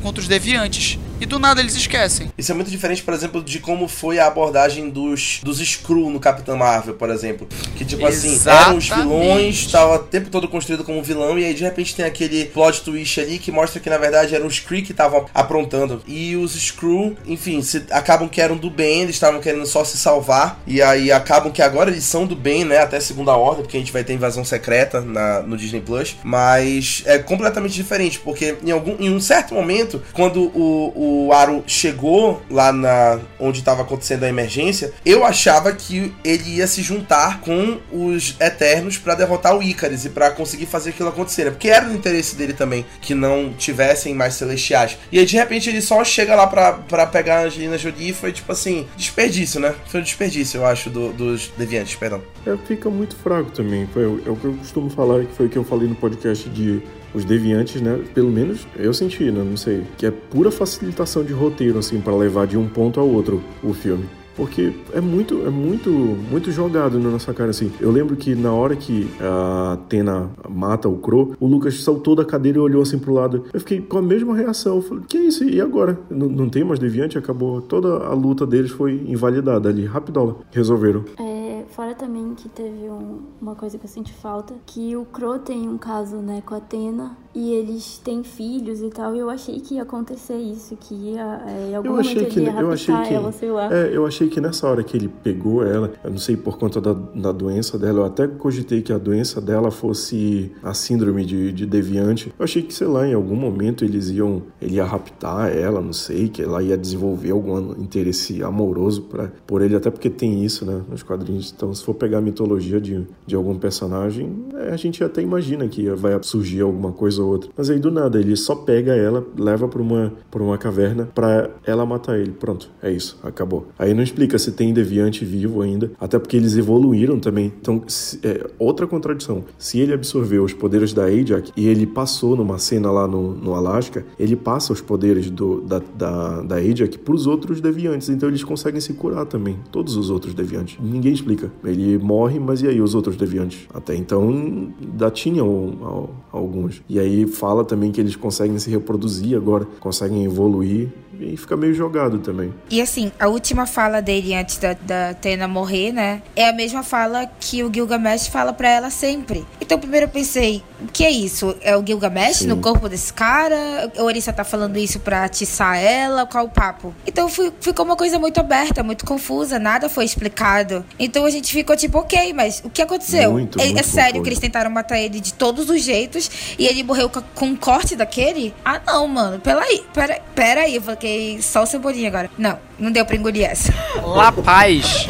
contra os deviantes. E do nada eles esquecem. Isso é muito diferente, por exemplo, de como foi a abordagem dos, dos Skrull no Capitão Marvel, por exemplo. Que, tipo assim, eram os Exatamente. vilões, tava o tempo todo construído como vilão, e aí de repente tem aquele plot twist ali que mostra que na verdade eram os Kree que estavam aprontando. E os Skrull, enfim, se, acabam que eram do bem, eles estavam querendo só se salvar, e aí acabam que agora eles são do bem, né? Até segunda ordem, porque a gente vai ter invasão secreta na, no Disney Plus. Mas é completamente diferente, porque em, algum, em um certo momento, quando o, o Aro chegou lá na onde estava acontecendo a emergência, eu achava que ele ia se juntar com os Eternos pra derrotar o Icarus e pra conseguir fazer aquilo acontecer, né? Porque era do interesse dele também que não tivessem mais celestiais. E aí de repente ele só chega lá pra pegar a Angelina Jolie e foi tipo assim, desperdício, né? Foi um desperdício, eu acho, do- dos deviantes, perdão. É, fica muito fraco também. Foi, é o que eu costumo falar, que foi o que eu falei no podcast de os deviantes, né? Pelo menos eu senti, né? Não sei. Que é pura facilitação de roteiro, assim, para levar de um ponto ao outro o filme. Porque é muito, é muito, muito jogado na nossa cara, assim. Eu lembro que na hora que a Atena mata o Crow, o Lucas saltou da cadeira e olhou assim pro lado. Eu fiquei com a mesma reação. Eu falei, que isso? E agora? Não, não tem mais deviante? Acabou. Toda a luta deles foi invalidada ali. Rapidola. Resolveram. É, fora também que teve um- uma coisa que eu senti falta, que o Crow tem um caso, né, com a Atena, e eles têm filhos e tal, e eu achei que ia acontecer isso, que ia, é, algum Eu achei que, ia eu achei que, ela, sei lá. é, eu achei que nessa hora que ele pegou ela, eu não sei por conta da, da doença dela, eu até cogitei que a doença dela fosse a síndrome de, de deviante. Eu achei que, sei lá, em algum momento eles iam, ele ia raptar ela, não sei, que ela ia desenvolver algum interesse amoroso pra, por ele, até porque tem isso, né, nos quadrinhos. Então, se for pegar a mitologia de, de algum personagem, é, a gente até imagina que vai surgir alguma coisa ou outra. Mas aí do nada, ele só pega ela, leva pra uma, pra uma caverna pra ela matar ele. Pronto, é isso, acabou. Aí não explica se tem deviante vivo ainda, até porque eles evoluíram também. Então, se- é, outra contradição. Se ele absorveu os poderes da Ajax e ele passou numa cena lá no, no Alasca, ele passa os poderes do, da, da, da Ajax pros outros deviantes. Então eles conseguem se curar também. Todos os outros deviantes. Ninguém explica. Ele ele morre, mas e aí os outros deviantes? Até então ainda tinham alguns. E aí fala também que eles conseguem se reproduzir agora, conseguem evoluir e fica meio jogado também. E assim, a última fala dele antes da, da Tena morrer, né? É a mesma fala que o Gilgamesh fala para ela sempre. Então primeiro eu pensei, o que é isso? É o Gilgamesh Sim. no corpo desse cara? Ou ele só tá falando isso pra atiçar ela? Qual o papo? Então fui, ficou uma coisa muito aberta, muito confusa, nada foi explicado. Então a gente ficou tipo, ok, mas o que aconteceu? Muito, é, muito é sério que eles tentaram matar ele de todos os jeitos e ele morreu com um corte daquele? Ah não, mano, peraí, pera, pera aí, eu fiquei só o cebolinha agora. Não, não deu pra engolir essa. (laughs) La Paz.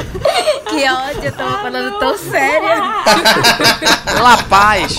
que ódio, eu tava falando tão séria. La Paz.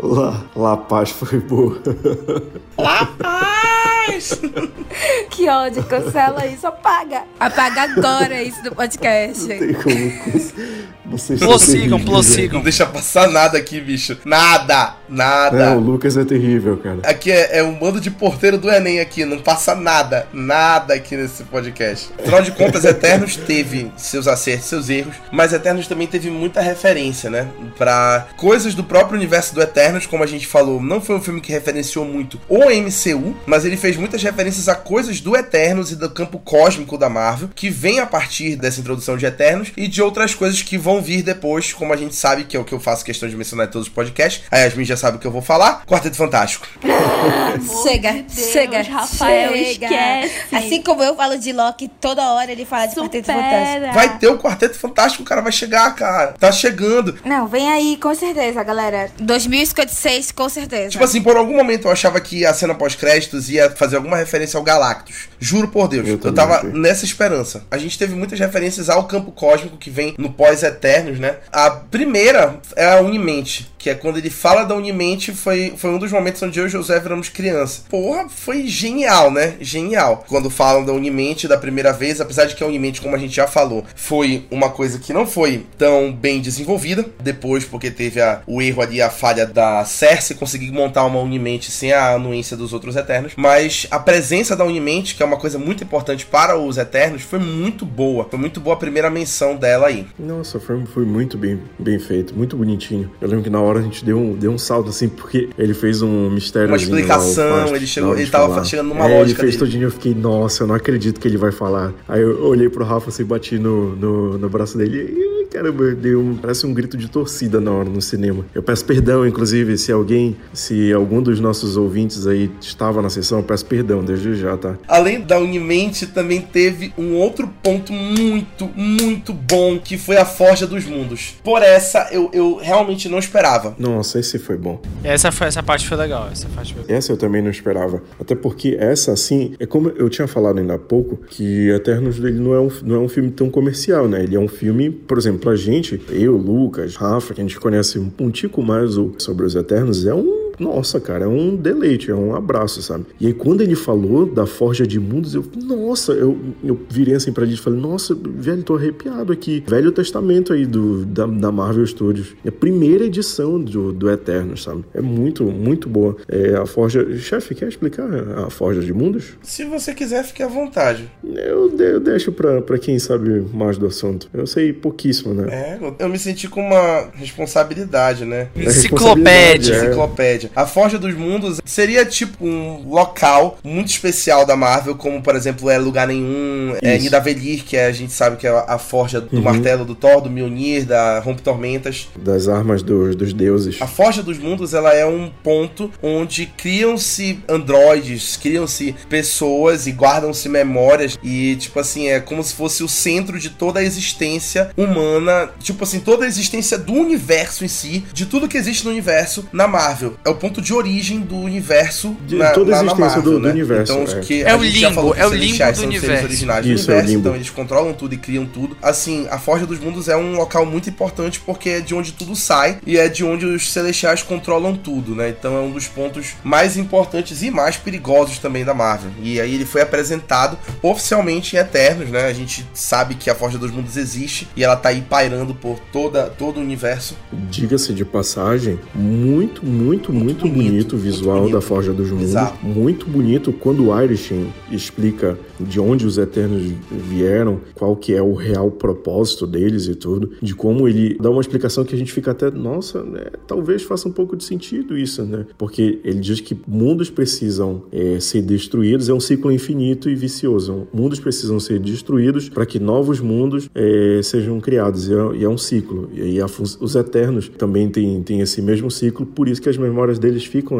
La, La Paz foi boa. (laughs) La Paz! (laughs) que ódio, cancela isso, apaga. Apaga agora isso do podcast. Não tem como. Vocês prossigam, prossigam. Não deixa passar nada aqui, bicho. Nada, nada. Não, o Lucas é terrível, cara. Aqui é, é um bando de porteiro do Enem aqui. Não passa nada, nada aqui nesse podcast. Afinal de contas, Eternos teve seus acertos, seus erros, mas Eternos também teve muita referência, né? Pra coisas do próprio universo do Eternos, como a gente falou, não foi um filme que referenciou muito o MCU, mas ele fez muitas referências a coisas do Eternos e do campo cósmico da Marvel, que vem a partir dessa introdução de Eternos e de outras coisas que vão vir depois, como a gente sabe, que é o que eu faço questão de mencionar em todos os podcasts. A Yasmin já sabe o que eu vou falar. Quarteto Fantástico. (laughs) chega, Deus, chega, Rafael, chega. esquece. Assim como eu falo de Loki, toda hora ele fala de Supera. Quarteto Fantástico. Vai ter o Quarteto Fantástico, o cara vai chegar, cara. Tá chegando. Não, vem aí, com certeza, galera. 2056, com certeza. Tipo assim, por algum momento eu achava que a cena pós-créditos ia fazer alguma referência ao Galactus. Juro por Deus. Eu, eu tava nessa esperança. A gente teve muitas referências ao campo cósmico que vem no pós-eterno Eternos, né? A primeira é a Unimente, que é quando ele fala da Unimente, foi, foi um dos momentos onde eu e José viramos criança. Porra, foi genial, né? Genial. Quando falam da Unimente da primeira vez, apesar de que a Unimente, como a gente já falou, foi uma coisa que não foi tão bem desenvolvida. Depois, porque teve a, o erro ali, a falha da Cersei conseguir montar uma Unimente sem a anuência dos outros Eternos. Mas a presença da Unimente, que é uma coisa muito importante para os Eternos, foi muito boa. Foi muito boa a primeira menção dela aí. Nossa, foi foi muito bem, bem feito, muito bonitinho. Eu lembro que na hora a gente deu um, deu um salto assim, porque ele fez um mistério. Uma explicação, lá, ele chegou, ele tava falar. chegando numa é, lógica. Ele fez dele. todinho, eu fiquei, nossa, eu não acredito que ele vai falar. Aí eu olhei pro Rafa assim, bati no, no, no braço dele e Caramba, deu um, parece um grito de torcida na hora no cinema. Eu peço perdão, inclusive, se alguém, se algum dos nossos ouvintes aí estava na sessão, eu peço perdão desde já, tá? Além da Unimente, também teve um outro ponto muito, muito bom, que foi a Forja dos Mundos. Por essa, eu, eu realmente não esperava. Nossa, esse foi bom. Essa, foi, essa parte foi legal, essa parte foi... Essa eu também não esperava. Até porque essa, assim, é como eu tinha falado ainda há pouco, que Eternos dele não é um, não é um filme tão comercial, né? Ele é um filme, por exemplo, pra gente, eu, Lucas, Rafa, que a gente conhece um, um tico mais sobre os Eternos, é um nossa, cara, é um deleite, é um abraço, sabe? E aí, quando ele falou da Forja de Mundos, eu, nossa, eu, eu virei assim pra ele e falei, nossa, velho, tô arrepiado aqui. Velho Testamento aí do, da, da Marvel Studios. É a primeira edição do, do Eterno, sabe? É muito, muito boa. É a Forja. Chefe, quer explicar a Forja de Mundos? Se você quiser, fique à vontade. Eu, eu deixo pra, pra quem sabe mais do assunto. Eu sei pouquíssimo, né? É, eu me senti com uma responsabilidade, né? Enciclopédia. É. Enciclopédia. A Forja dos Mundos seria tipo um local muito especial da Marvel, como por exemplo é Lugar Nenhum, é Isso. Nidavellir, que a gente sabe que é a forja do uhum. martelo do Thor, do Mjolnir, da Rompe Tormentas. Das armas do, dos deuses. A Forja dos Mundos ela é um ponto onde criam-se androides, criam-se pessoas e guardam-se memórias e tipo assim, é como se fosse o centro de toda a existência humana, tipo assim, toda a existência do universo em si, de tudo que existe no universo na Marvel. É o ponto de origem do universo de na, toda a existência Marvel, do, do, né? universo. Então, é. que é o limbo, é o limbo do universo. originais Isso, do universo, é então eles controlam tudo e criam tudo. Assim, a Forja dos Mundos é um local muito importante porque é de onde tudo sai e é de onde os celestiais controlam tudo, né? Então é um dos pontos mais importantes e mais perigosos também da Marvel. E aí ele foi apresentado oficialmente em Eternos, né? A gente sabe que a Forja dos Mundos existe e ela tá aí pairando por toda, todo o universo. Diga-se de passagem, muito, muito, muito, bonito o visual bonito. da Forja dos Mundos. Exato. Muito bonito quando o Irishin explica de onde os Eternos vieram, qual que é o real propósito deles e tudo, de como ele dá uma explicação que a gente fica até, nossa, né, talvez faça um pouco de sentido isso, né? Porque ele diz que mundos precisam é, ser destruídos, é um ciclo infinito e vicioso. Mundos precisam ser destruídos para que novos mundos é, sejam criados, e é, e é, um ciclo. E aí os Eternos também têm, têm esse mesmo ciclo, por isso que as memórias deles ficam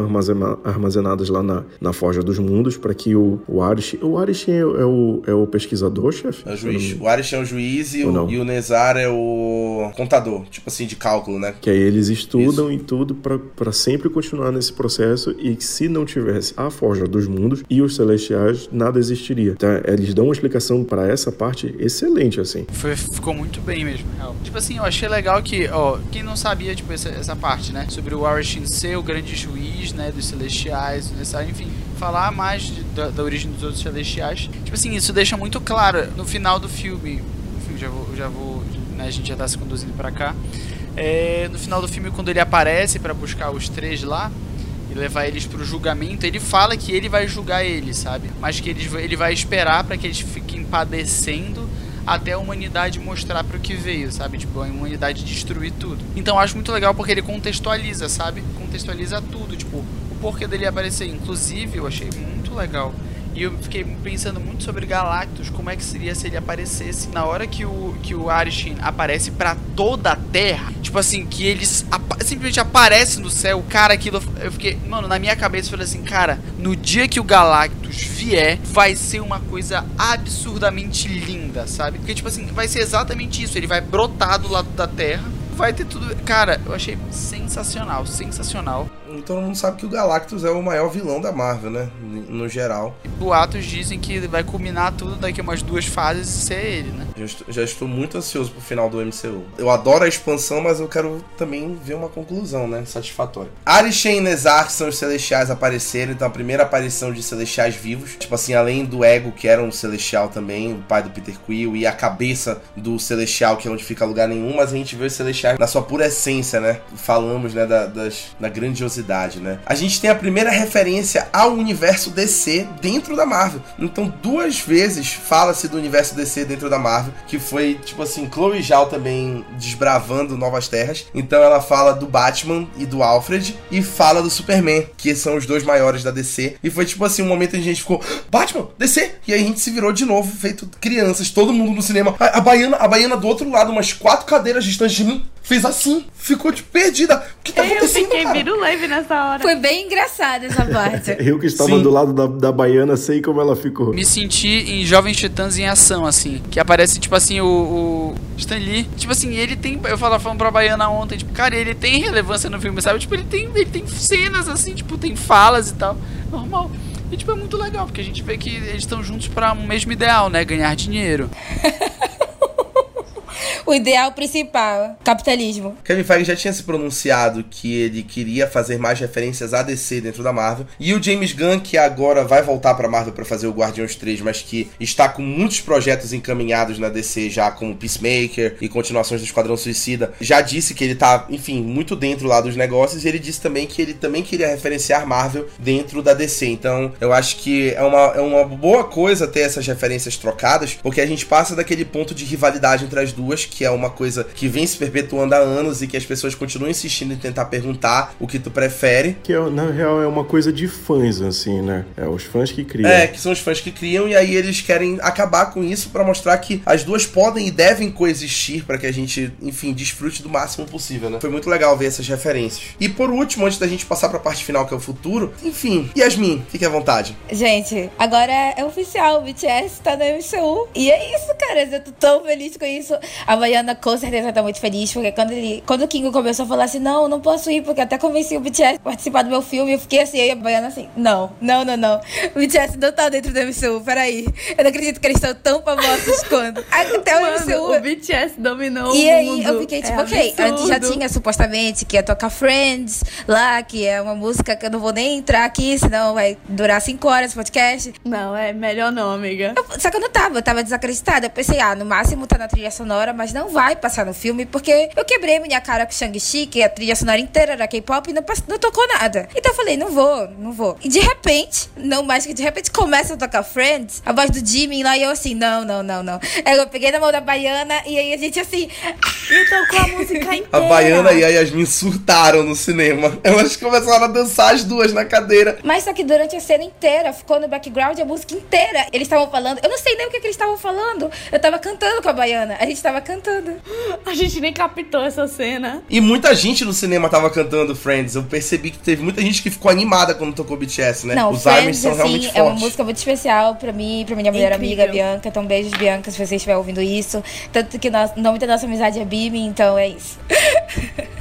armazenadas lá na, na Forja dos Mundos, para que o, o Arish. O Arish é, é, o, é o pesquisador, chefe? É o juiz. O Arish é o juiz e o, e o Nezar é o contador, tipo assim, de cálculo, né? Que aí eles estudam isso. e tudo para sempre continuar nesse processo e que se não tivesse a Forja dos Mundos e os Celestiais, nada existiria. Tá? Eles dão uma explicação para essa parte excelente, assim. Foi, ficou muito bem mesmo, real. Tipo assim, eu achei legal que, ó, quem não sabia, tipo, essa, essa parte, né? Sobre o Arishin ser o grande juiz, né? Dos Celestiais, enfim, falar mais de, da, da, origem dos outros Celestiais. Tipo assim, isso deixa muito claro no final do filme. Enfim, já vou, já vou né, a gente já tá se conduzindo para cá. É, no final do filme, quando ele aparece para buscar os três lá, e levar eles pro julgamento, ele fala que ele vai julgar eles, sabe? Mas que eles, ele vai esperar para que eles fiquem padecendo até a humanidade mostrar para o que veio, sabe? Tipo, a humanidade destruir tudo. Então acho muito legal porque ele contextualiza, sabe? Contextualiza tudo, tipo, o porquê dele aparecer. Inclusive, eu achei muito legal e eu fiquei pensando muito sobre Galactus, como é que seria se ele aparecesse na hora que o, que o Arishin aparece para toda a Terra. Tipo assim, que eles simplesmente aparece no céu, cara, aquilo. Eu fiquei, mano, na minha cabeça eu falei assim, cara, no dia que o Galactus vier, vai ser uma coisa absurdamente linda, sabe? Porque, tipo assim, vai ser exatamente isso. Ele vai brotar do lado da Terra, vai ter tudo. Cara, eu achei sensacional, sensacional todo mundo sabe que o Galactus é o maior vilão da Marvel, né? No geral. E boatos dizem que vai culminar tudo daqui a umas duas fases e ser ele, né? Já estou, já estou muito ansioso pro final do MCU. Eu adoro a expansão, mas eu quero também ver uma conclusão, né? Satisfatória. Arishem e Nezar, que são os Celestiais, apareceram. Então, a primeira aparição de Celestiais vivos. Tipo assim, além do Ego, que era um Celestial também, o pai do Peter Quill, e a cabeça do Celestial, que é onde fica lugar nenhum, mas a gente vê os Celestiais na sua pura essência, né? Falamos, né, da, das, da grandiosidade né? A gente tem a primeira referência ao universo DC dentro da Marvel. Então, duas vezes fala-se do universo DC dentro da Marvel, que foi, tipo assim, Chloe Zhao também desbravando novas terras. Então, ela fala do Batman e do Alfred e fala do Superman, que são os dois maiores da DC. E foi, tipo assim, um momento em que a gente ficou, Batman, DC! E aí a gente se virou de novo, feito crianças, todo mundo no cinema. A, a baiana, a baiana do outro lado, umas quatro cadeiras distantes de mim, fez assim, ficou de perdida. O que tá acontecendo, Eu fiquei cara? leve nessa hora. Foi bem engraçada essa parte. (laughs) Eu que estava Sim. do lado da, da baiana, sei como ela ficou. Me senti em Jovens Titãs em ação, assim. Que aparece, tipo assim, o, o Stan Lee. Tipo assim, ele tem. Eu falava falando pra baiana ontem, tipo, cara, ele tem relevância no filme, sabe? Tipo, ele tem, ele tem cenas, assim, tipo, tem falas e tal. Normal. E, tipo, é muito legal, porque a gente vê que eles estão juntos para um mesmo ideal, né? Ganhar dinheiro. (laughs) (laughs) o ideal principal, capitalismo. Kevin Feige já tinha se pronunciado que ele queria fazer mais referências a DC dentro da Marvel. E o James Gunn, que agora vai voltar pra Marvel para fazer o Guardiões 3, mas que está com muitos projetos encaminhados na DC já, como Peacemaker e continuações do Esquadrão Suicida, já disse que ele tá, enfim, muito dentro lá dos negócios. E ele disse também que ele também queria referenciar Marvel dentro da DC. Então, eu acho que é uma, é uma boa coisa ter essas referências trocadas, porque a gente passa daquele ponto de rivalidade entre as duas que é uma coisa que vem se perpetuando há anos e que as pessoas continuam insistindo em tentar perguntar o que tu prefere. Que é, na real é uma coisa de fãs, assim, né? É os fãs que criam. É, que são os fãs que criam e aí eles querem acabar com isso para mostrar que as duas podem e devem coexistir para que a gente, enfim, desfrute do máximo possível, né? Foi muito legal ver essas referências. E por último, antes da gente passar pra parte final, que é o futuro, enfim, Yasmin, fique à vontade. Gente, agora é oficial, o BTS tá no MCU. E é isso, cara. Eu tô tão feliz com isso. A Baiana com certeza tá muito feliz, porque quando ele. Quando o Kingo começou a falar assim, não, não posso ir, porque até convenci o BTS a participar do meu filme, eu fiquei assim, aí a Baiana assim, não, não, não, não. O BTS não tá dentro do MCU, peraí. Eu não acredito que eles estão tão famosos quanto. (laughs) Até o MCU. O BTS dominou e o aí mundo. eu fiquei tipo, é ok, absurdo. antes já tinha supostamente que ia tocar Friends lá, que é uma música que eu não vou nem entrar aqui, senão vai durar cinco horas o podcast. Não, é melhor não, amiga. Eu, só que eu não tava, eu tava desacreditada. Eu pensei, ah, no máximo tá na trilha sonora, mas mas não vai passar no filme porque eu quebrei minha cara com Shang-Chi, que a trilha sonora inteira era K-pop e não, não tocou nada. Então eu falei, não vou, não vou. E de repente, não mais que de repente começa a tocar Friends, a voz do Jimmy lá e eu assim, não, não, não, não. Aí eu peguei na mão da baiana e aí a gente assim. E tocou a música (laughs) inteira. A baiana e a Yasmin surtaram no cinema. Elas começaram a dançar as duas na cadeira. Mas só que durante a cena inteira, ficou no background a música inteira. Eles estavam falando, eu não sei nem o que, que eles estavam falando. Eu tava cantando com a baiana. A gente tava cantando. A gente nem captou essa cena. E muita gente no cinema tava cantando Friends. Eu percebi que teve muita gente que ficou animada quando tocou BTS, né? Não, Os Friends, Armys são assim, realmente é uma música muito especial pra mim, pra minha mulher Incrível. amiga Bianca. Então, beijos, Bianca, se você estiver ouvindo isso. Tanto que o nome da nossa amizade é Bibi, então é isso. (laughs)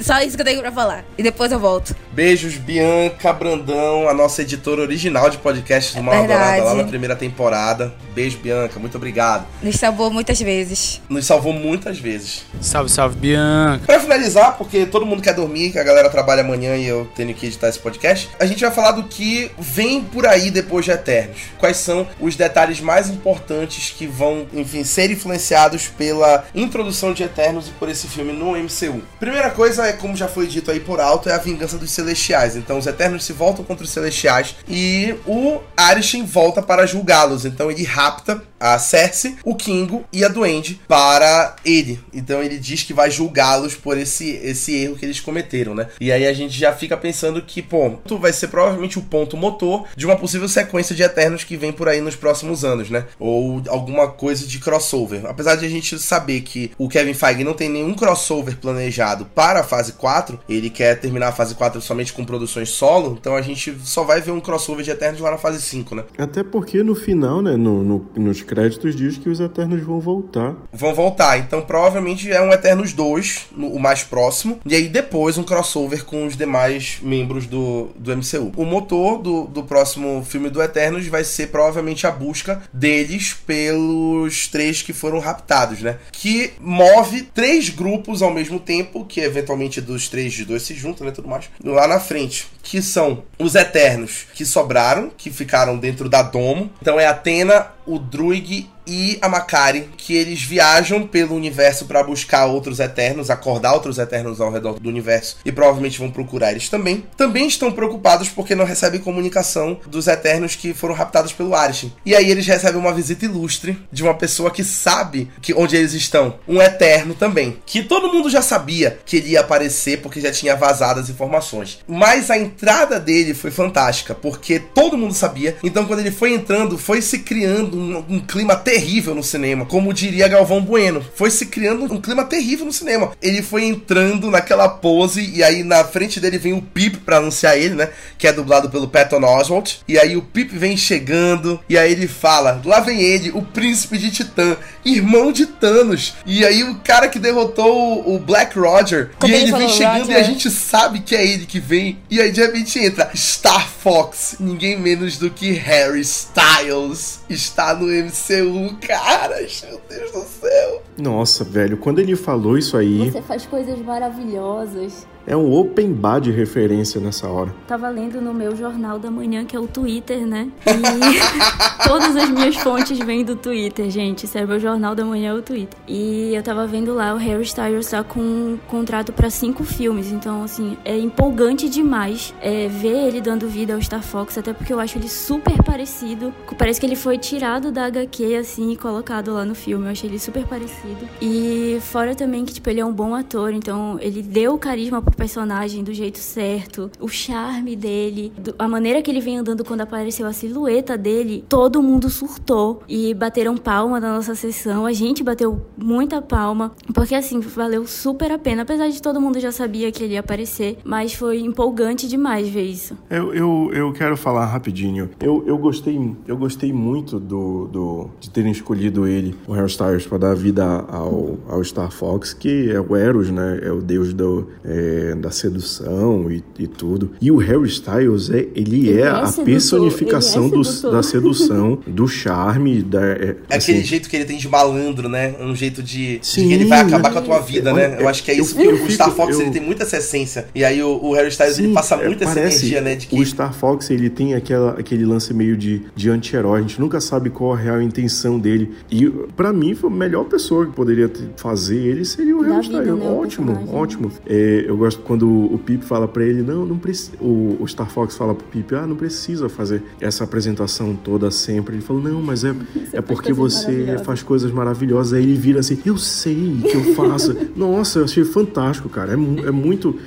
Só isso que eu tenho pra falar. E depois eu volto. Beijos, Bianca Brandão, a nossa editora original de podcast do Mal. Adorada lá na primeira temporada. Beijo, Bianca, muito obrigado. Nos salvou muitas vezes. Nos salvou muitas vezes. Salve, salve, Bianca. Pra finalizar, porque todo mundo quer dormir, que a galera trabalha amanhã e eu tenho que editar esse podcast, a gente vai falar do que vem por aí depois de Eternos. Quais são os detalhes mais importantes que vão, enfim, ser influenciados pela introdução de Eternos e por esse filme no MCU. Primeira coisa é, como já foi dito aí por alto, é a vingança dos Celestiais. Então os Eternos se voltam contra os Celestiais e o Arishem volta para julgá-los. Então ele rapta a Cersei, o Kingo e a Duende para ele. Então ele diz que vai julgá-los por esse, esse erro que eles cometeram, né? E aí a gente já fica pensando que, pô, vai ser provavelmente o ponto motor de uma possível sequência de Eternos que vem por aí nos próximos anos, né? Ou alguma coisa de crossover. Apesar de a gente saber que o Kevin Feige não tem nenhum crossover planejado para a fase 4, ele quer terminar a fase 4 somente com produções solo, então a gente só vai ver um crossover de Eternos lá na fase 5, né? Até porque no final, né, no, no- nos créditos diz que os Eternos vão voltar. vão voltar. Então provavelmente é um Eternos 2, no- o mais próximo. E aí depois um crossover com os demais membros do, do MCU. O motor do, do próximo filme do Eternos vai ser provavelmente a busca deles pelos três que foram raptados, né? Que move três grupos ao mesmo tempo, que eventualmente dos três de dois se juntam, né? Tudo mais. Lá na frente. Que são os Eternos que sobraram, que ficaram dentro da Domo. Então é Atena, o Druig e a Makari, que eles viajam pelo universo para buscar outros Eternos, acordar outros Eternos ao redor do universo e provavelmente vão procurar eles também. Também estão preocupados porque não recebem comunicação dos Eternos que foram raptados pelo Arishem. E aí eles recebem uma visita ilustre de uma pessoa que sabe que onde eles estão, um Eterno também, que todo mundo já sabia que ele ia aparecer porque já tinha vazado as informações. Mas a entrada dele foi fantástica, porque todo mundo sabia. Então quando ele foi entrando, foi se criando um, um clima terrível no cinema, como diria Galvão Bueno. Foi se criando um clima terrível no cinema. Ele foi entrando naquela pose e aí na frente dele vem o Pip pra anunciar ele, né? Que é dublado pelo Patton Oswalt. E aí o Pip vem chegando e aí ele fala: "Lá vem ele, o príncipe de Titã, irmão de Thanos". E aí o cara que derrotou o- Black Roger, Quando e ele vem chegando Roger- e a gente sabe que é ele que vem. E aí de repente entra Star Fox, ninguém menos do que Harry Styles está no MCU, caras. Meu Deus do céu. Nossa, velho, quando ele falou isso aí, Você faz coisas maravilhosas. É um open bar de referência nessa hora. Tava lendo no meu jornal da manhã, que é o Twitter, né? E (laughs) todas as minhas fontes vêm do Twitter, gente. Sério, meu jornal da manhã é o Twitter. E eu tava vendo lá, o Harry Styles tá com um contrato pra cinco filmes. Então, assim, é empolgante demais é, ver ele dando vida ao Star Fox, até porque eu acho ele super parecido. Parece que ele foi tirado da HQ, assim, e colocado lá no filme. Eu achei ele super parecido. E fora também que, tipo, ele é um bom ator, então ele deu carisma pro personagem do jeito certo, o charme dele, a maneira que ele vem andando quando apareceu a silhueta dele, todo mundo surtou e bateram palma na nossa sessão. A gente bateu muita palma, porque assim, valeu super a pena, apesar de todo mundo já sabia que ele ia aparecer, mas foi empolgante demais ver isso. Eu, eu, eu quero falar rapidinho. Eu, eu gostei eu gostei muito do, do de terem escolhido ele, o Harry Styles, para dar vida ao, ao Star Fox, que é o Eros, né? É o deus do, é, é, da sedução e, e, tudo. E o Harry Styles, é, ele, ele é, é, a sedutor, personificação é do, da sedução, (laughs) do charme. Da, é, é assim, aquele jeito que ele tem de malandro, né? Um jeito de, Sim, de que ele vai acabar com a tua vida, né? Eu acho que é isso que o Star Fox eu, ele tem muita essa essência. E aí o, o Harry Styles Sim, ele passa muito essa energia, né? De que... O Star Fox ele tem aquela, aquele lance meio de, de anti-herói. A gente nunca sabe qual a real intenção dele. E para mim, a melhor pessoa que poderia fazer ele seria o Harry Styles. Né, ótimo, ótimo. É, eu gosto quando o Pip fala para ele, não, não precisa. O, o, Star Fox fala pro Pip, ah, não precisa fazer essa apresentação toda sempre. Ele falou, não, mas é, (laughs) é porque você faz coisas maravilhosas. Aí ele vira assim, eu sei que eu faço. (laughs) Nossa, eu achei fantástico, cara. É, é muito.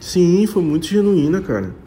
Sim, foi muito genuína, cara.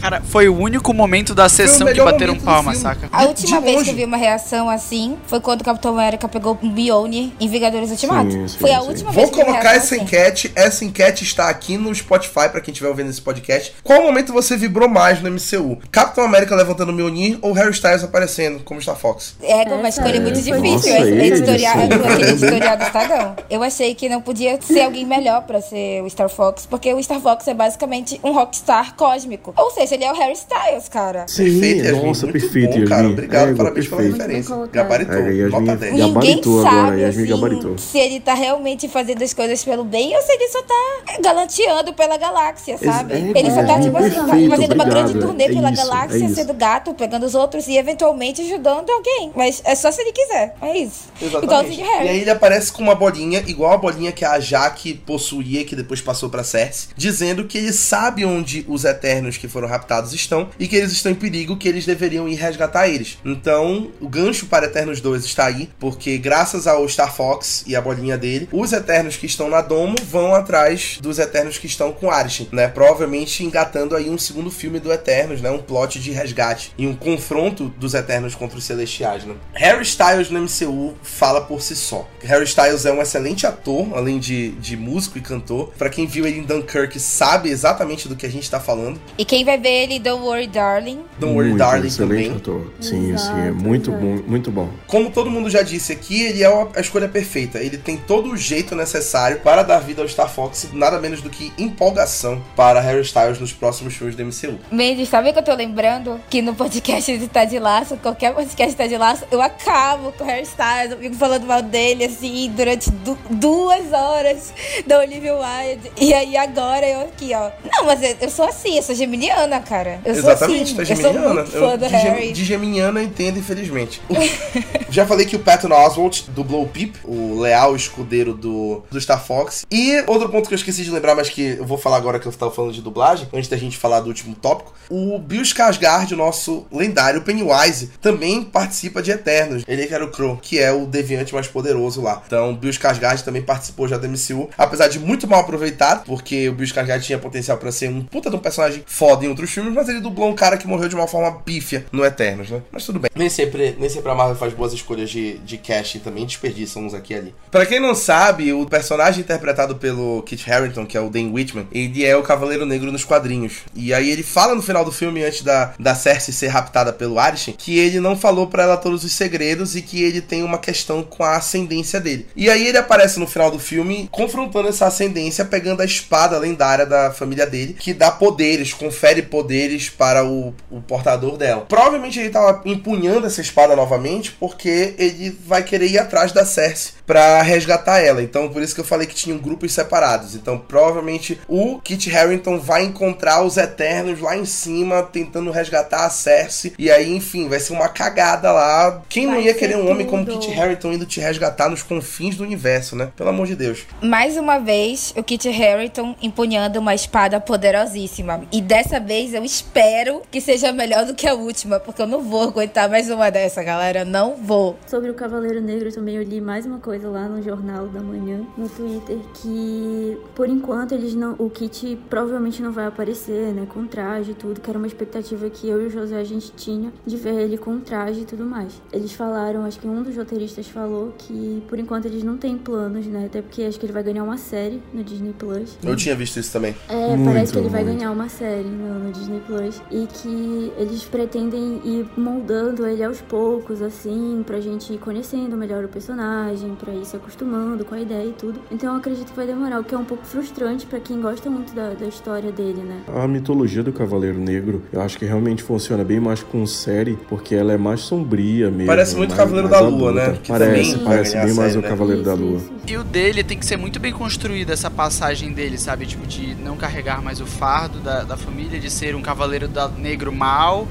Cara, foi o único momento da sessão que bateram palma, saca? A última vez que eu vi uma reação assim foi quando o Capitão América pegou um Bione em Vingadores Ultimato. Sim, sim, foi a última sim. vez Vou colocar essa assim. enquete. Essa enquete está aqui no Spotify para quem estiver ouvindo esse podcast. Qual momento você vibrou mais no MCU? Capitão América levantando o Mjolnir ou Harry Styles aparecendo como Star Fox? É, uma escolha muito difícil. Nossa, esse editorial, (laughs) aquele editorial do Estadão. Eu achei que não podia ser alguém melhor para ser o Star Fox, porque o Star Fox é basicamente um rockstar cósmico. Ou seja, ele é o Harry Styles, cara. Sim, perfeito, Yasmin, nossa, perfeito, bom, cara. Obrigado, é, parabéns perfeito. pela referência. Gabaritou, é, Yasmin, Ninguém sabe, agora, Yasmin assim, gabaritou. se ele tá realmente fazendo as coisas pelo bem ou se ele só tá galanteando pela galáxia, sabe? É, ele só tá, tipo assim, fazendo obrigado, uma grande turnê é pela isso, galáxia, é sendo gato, pegando os outros e eventualmente ajudando alguém. Mas é só se ele quiser, é isso. Exatamente. E aí ele aparece com uma bolinha, igual a bolinha que a Jaque possuía, que depois passou pra Cersei, dizendo que ele sabe onde os Eternos que foram raptados estão e que eles estão em perigo, que eles deveriam ir resgatar eles. Então, o gancho para Eternos 2 está aí, porque graças ao Star Fox e a bolinha dele, os Eternos que estão na Domo vão atrás dos Eternos que estão com Arishin, né? Provavelmente engatando aí um segundo filme do Eternos, né? Um plot de resgate e um confronto dos Eternos contra os Celestiais, né? Harry Styles no MCU fala por si só. Harry Styles é um excelente ator, além de, de músico e cantor. Para quem viu ele em Dunkirk sabe exatamente do que a gente tá falando. E quem vai ver ele Don't Worry Darling. Don't Worry muito, Darling também. Ator. Sim, Exato, sim, é muito bom, muito bom. Como todo mundo já disse aqui, ele é a escolha perfeita. Ele tem todo o jeito necessário para dar vida ao Star Fox, nada menos do que empolgação para Harry Styles nos próximos shows do MCU. Mendes, sabe que eu tô lembrando? Que no podcast de Tá de Laço, qualquer podcast de Tá de Laço, eu acabo com o Harry Styles, eu fico falando mal dele, assim, durante du duas horas da Olivia Wilde. E aí agora eu aqui, ó. Não, mas eu, eu sou assim, eu sou geminiana, cara. Eu Exatamente, sou assim, tá geminiana. Eu, de, Harry. de geminiana entendo, infelizmente. (laughs) Já falei que o Patton Oswalt dublou o Pip, o leal escudeiro do, do Star Fox. E outro ponto que eu esqueci de lembrar, mas que eu vou falar agora que eu tava falando de dublagem, antes da gente falar do último tópico. O Bill Skarsgård, o nosso lendário Pennywise, também participa de Eternos. Ele que era o Crow, que é o deviante mais poderoso lá. Então, Bill Skarsgård também participou já do MCU, apesar de muito mal aproveitado, porque o Bill Skarsgård tinha potencial para ser um puta de um personagem foda em outros filmes, mas ele dublou um cara que morreu de uma forma pífia no Eternos, né? Mas tudo bem. Nem sempre, nem sempre a Marvel faz boas escolhas de, de casting também, desperdiçam uns aqui e ali. Pra quem não sabe, o personagem interpretado pelo Kit Harington, que é o Dan Whitman, ele é o Cavaleiro Negro nos quadrinhos. E aí ele fala no final do filme, antes da, da Cersei ser raptada pelo Arishin, que ele não falou para ela todos os segredos e que ele tem uma questão com a ascendência dele. E aí ele aparece no final do filme confrontando essa ascendência, pegando a espada lendária da família dele, que dá poderes, confere poderes para o, o portador dela. Provavelmente ele tava empunhando essa espada novamente porque ele vai querer ir atrás da Cersei para resgatar ela. Então, por isso que eu falei que tinham grupos separados. Então, provavelmente o Kit Harington vai encontrar os Eternos lá em cima, tentando resgatar a Cersei. E aí, enfim, vai ser uma cagada lá. Quem vai não ia querer um tudo. homem como Kit Harington indo te resgatar nos confins do universo, né? Pelo amor de Deus. Mais uma vez, o Kit Harington empunhando uma espada poderosíssima. E dessa vez eu espero que seja melhor do que a última, porque eu não vou aguentar mais uma dessa, galera. Não vou. Sobre o Cavaleiro Negro também eu li mais uma coisa coisa lá no Jornal da Manhã, no Twitter, que por enquanto eles não. O kit provavelmente não vai aparecer, né? Com traje e tudo, que era uma expectativa que eu e o José a gente tinha de ver ele com traje e tudo mais. Eles falaram, acho que um dos roteiristas falou que por enquanto eles não têm planos, né? Até porque acho que ele vai ganhar uma série no Disney Plus. Eu tinha visto isso também. É, muito, parece que ele vai ganhar uma série no, no, Disney Plus e que eles pretendem ir moldando ele aos poucos, assim, pra gente ir conhecendo melhor o personagem, pra ir se acostumando com a ideia e tudo. Então eu acredito que vai demorar, o que é um pouco frustrante para quem gosta muito da, da história dele, né? A mitologia do Cavaleiro Negro, eu acho que realmente funciona bem mais com série, porque ela é mais sombria mesmo. Parece muito mais, Cavaleiro mais da Lua, adulta. né? Que Parece, parece bem mais série, o né? Cavaleiro da Lua. isso, isso. E o dele tem que ser muito bem construída, essa passagem dele, sabe? Tipo, de não carregar mais o fardo da, da família, de ser um cavaleiro da, negro mal.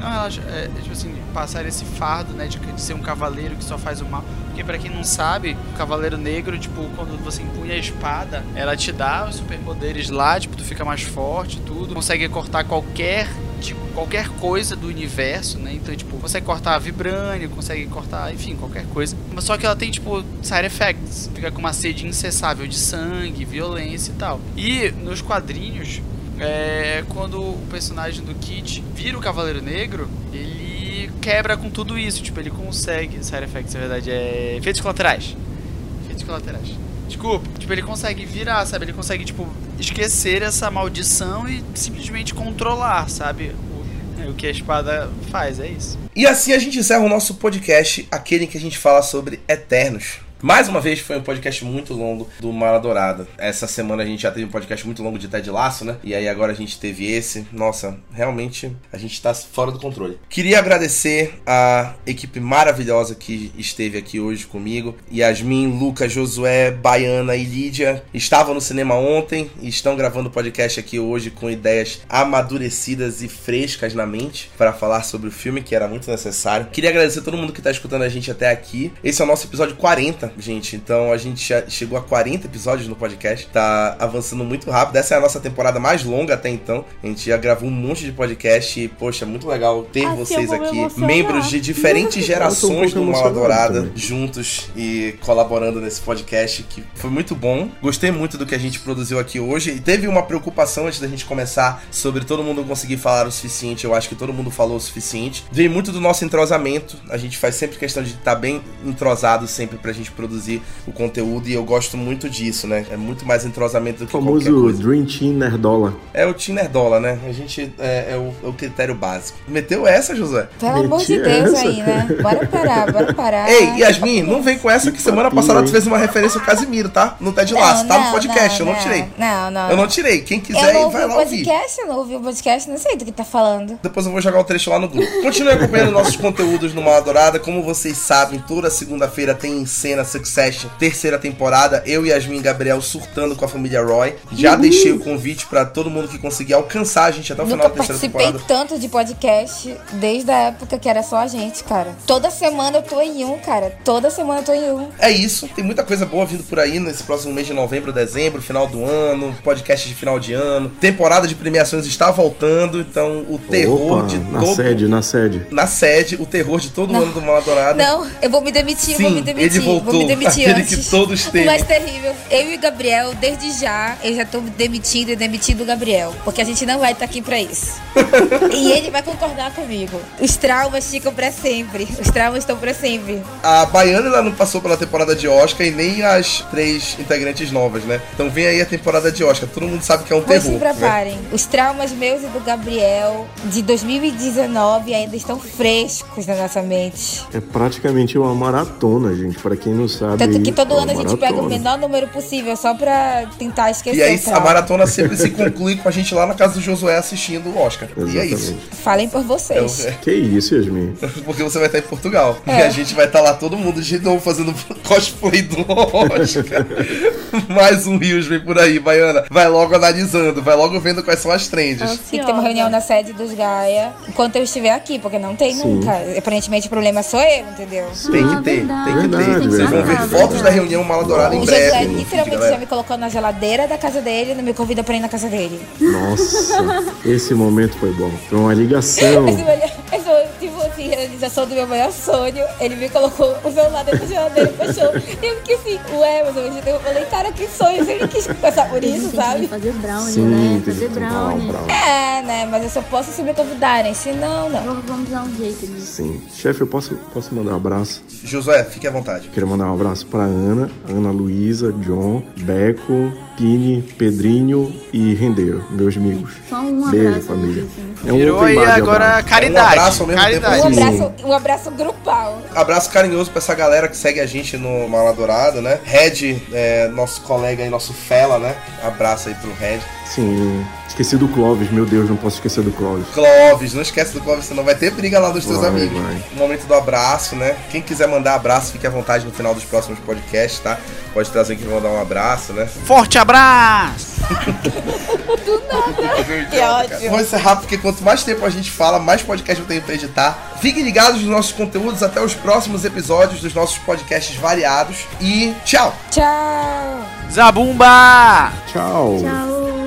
Não, relaxa, é, é, tipo assim, passar esse fardo, né, de, de ser um cavaleiro que só faz o mal. Porque pra quem não sabe, o cavaleiro negro, tipo, quando você empunha a espada, ela te dá os superpoderes lá, tipo, tu fica mais forte, tudo. Consegue cortar qualquer tipo, qualquer coisa do universo, né? Então, tipo, consegue cortar vibrânio, consegue cortar, enfim, qualquer coisa. Mas só que ela tem, tipo, side effects. Fica com uma sede incessável de sangue, violência e tal. E nos quadrinhos, é, quando o personagem do Kit vira o Cavaleiro Negro, ele quebra com tudo isso. Tipo, ele consegue. Side effects, na verdade, é. Efeitos colaterais. Efeitos colaterais. Desculpa. Tipo, ele consegue virar, sabe? Ele consegue, tipo, esquecer essa maldição e simplesmente controlar, sabe? O, o que a espada faz, é isso. E assim a gente encerra o nosso podcast, aquele em que a gente fala sobre Eternos. Mais uma vez foi um podcast muito longo do Mala Dourada. Essa semana a gente já teve um podcast muito longo de Ted Laço, né? E aí agora a gente teve esse. Nossa, realmente a gente tá fora do controle. Queria agradecer a equipe maravilhosa que esteve aqui hoje comigo. Yasmin, Lucas, Josué, Baiana e Lídia estavam no cinema ontem e estão gravando podcast aqui hoje com ideias amadurecidas e frescas na mente para falar sobre o filme que era muito necessário. Queria agradecer a todo mundo que tá escutando a gente até aqui. Esse é o nosso episódio 40 gente. Então a gente já chegou a 40 episódios no podcast. Tá avançando muito rápido. Essa é a nossa temporada mais longa até então. A gente já gravou um monte de podcast e, poxa, muito legal ter Assim, vocês me aqui, membros de diferentes (laughs) gerações um do Dourada, também. juntos e colaborando nesse podcast que foi muito bom. Gostei muito do que a gente produziu aqui hoje e teve uma preocupação antes da gente começar sobre todo mundo conseguir falar o suficiente. Eu acho que todo mundo falou o suficiente. Veio muito do nosso entrosamento. A gente faz sempre questão de estar bem entrosado sempre pra gente produzir o conteúdo e eu gosto muito disso, né? É muito mais entrosamento do O que qualquer famoso coisa. Dream Team Nerdola. É o Team Nerdola, né? A gente é, é o, é o critério básico. Meteu essa, Josué? Pelo amor de Deus essa. aí, né? Bora parar, bora parar. Ei, Yasmin, não vem com essa que semana passada tu fez uma referência ao Casimiro, tá? No Ted Não, Laço, tá no não, podcast, eu não não, tirei. Não, não. Eu não tirei. Quem Eu quiser, não ouvi vai o lá ouvir. podcast, eu não ouvi o podcast, não sei do que tá falando. Depois eu vou jogar o trecho lá no grupo. Continue acompanhando nossos conteúdos no Mala Dourada. Como vocês sabem, toda segunda-feira tem em cena Succession, terceira temporada. Eu, Yasmin e Gabriel surtando com a família Roy. Já deixei o convite pra todo mundo que conseguir alcançar a gente até o final Nunca da terceira participei temporada. tanto de podcast desde a época que era só a gente, cara. Toda semana eu tô em um, cara. Toda semana eu tô em um. É isso, tem muita coisa boa vindo por aí nesse próximo mês de novembro, dezembro, final do ano, podcast de final de ano. Temporada de premiações está voltando, então o terror Opa, de na todo. sede, na sede. Na sede, o terror de todo Não. ano do Mala Dourada. Não, eu vou me demitir, Sim, vou me demitir. ele voltou, me demitir aquele antes. que todos temem. O mais terrível. Eu e o Gabriel, desde já, eu já tô demitindo e demitindo o Gabriel. Porque a gente não vai estar aqui pra isso. (laughs) e ele vai concordar comigo. Os traumas ficam pra sempre. Os traumas estão pra sempre. A Baiana ela não passou pela temporada de Oscar e nem as três integrantes novas, né? Então vem aí a temporada de Oscar. Todo mundo sabe que é um Pois terror. se né? preparem. Os traumas meus e do Gabriel de 2019 ainda estão frescos na nossa mente. É praticamente uma maratona, gente. Pra quem não sabe. Tanto que todo é ano a gente pega o menor número possível só pra tentar esquecer E aí a maratona sempre se conclui com a gente lá na casa do Josué assistindo o Oscar. E é isso. Exatamente. Falem por vocês. Então, é, Que isso, Yasmin? (laughs) Porque você vai estar em Portugal. E É. a gente vai estar lá todo mundo de novo fazendo (laughs) cosplay do Oscar. (laughs) Mais um Rios vem por aí, Baiana. Vai logo analisando, vai logo vendo quais são as trends. Tem que ter uma reunião na sede dos Gaia enquanto eu estiver aqui, porque não tem Sim. nunca. Aparentemente o problema sou eu, entendeu? Tem que ter, tem que ter. Verdade, vão ver fotos da reunião Mala Dourada em O breve. Feed, literalmente já me colocou na geladeira da casa dele e não me convida pra ir na casa dele. Nossa, esse momento foi bom. Foi uma ligação. (laughs) realização do meu maior sonho. Ele me colocou o celular dentro da geladeira e fechou. E eu fiquei assim, ué, mas eu eu falei, cara, que sonho. Ele quis passar por isso, sabe? fazer brownie, Sim, né? Fazer brownie. brownie. É, né? Mas eu só posso se me convidarem. Se não, não. Vamos, vamos dar um jeito nisso. Sim. Chefe, eu posso, posso mandar um abraço? Josué, fique à vontade. Quero mandar um abraço pra Ana, Ana Luísa, John, Beco, Pini, Pedrinho e Rendeiro, meus amigos. Só um Beijo, abraço. família. assim. É um Virou aí agora abraço. caridade. Um abraço ao mesmo caridade. Um tempo, abraço, um abraço grupal. Abraço carinhoso pra essa galera que segue a gente no Mala Dourado, né? Red, é, nosso colega aí, nosso fela, né? Abraço aí pro Red. Sim, esqueci do Clóvis, meu Deus, não posso esquecer do Clóvis. Clóvis, não esquece do Clóvis, senão vai ter briga lá dos teus Vai, amigos. vai. No momento do abraço, né? Quem quiser mandar abraço, fique à vontade no final dos próximos podcasts, tá? Pode trazer aqui pra mandar um abraço, né? Forte abraço! (laughs) (laughs) Que ótimo. Vou encerrar porque quanto mais tempo a gente fala, mais podcast eu tenho pra editar. Fiquem ligados nos nossos conteúdos até os próximos episódios dos nossos podcasts variados. E tchau! Tchau. Zabumba! Tchau. Tchau.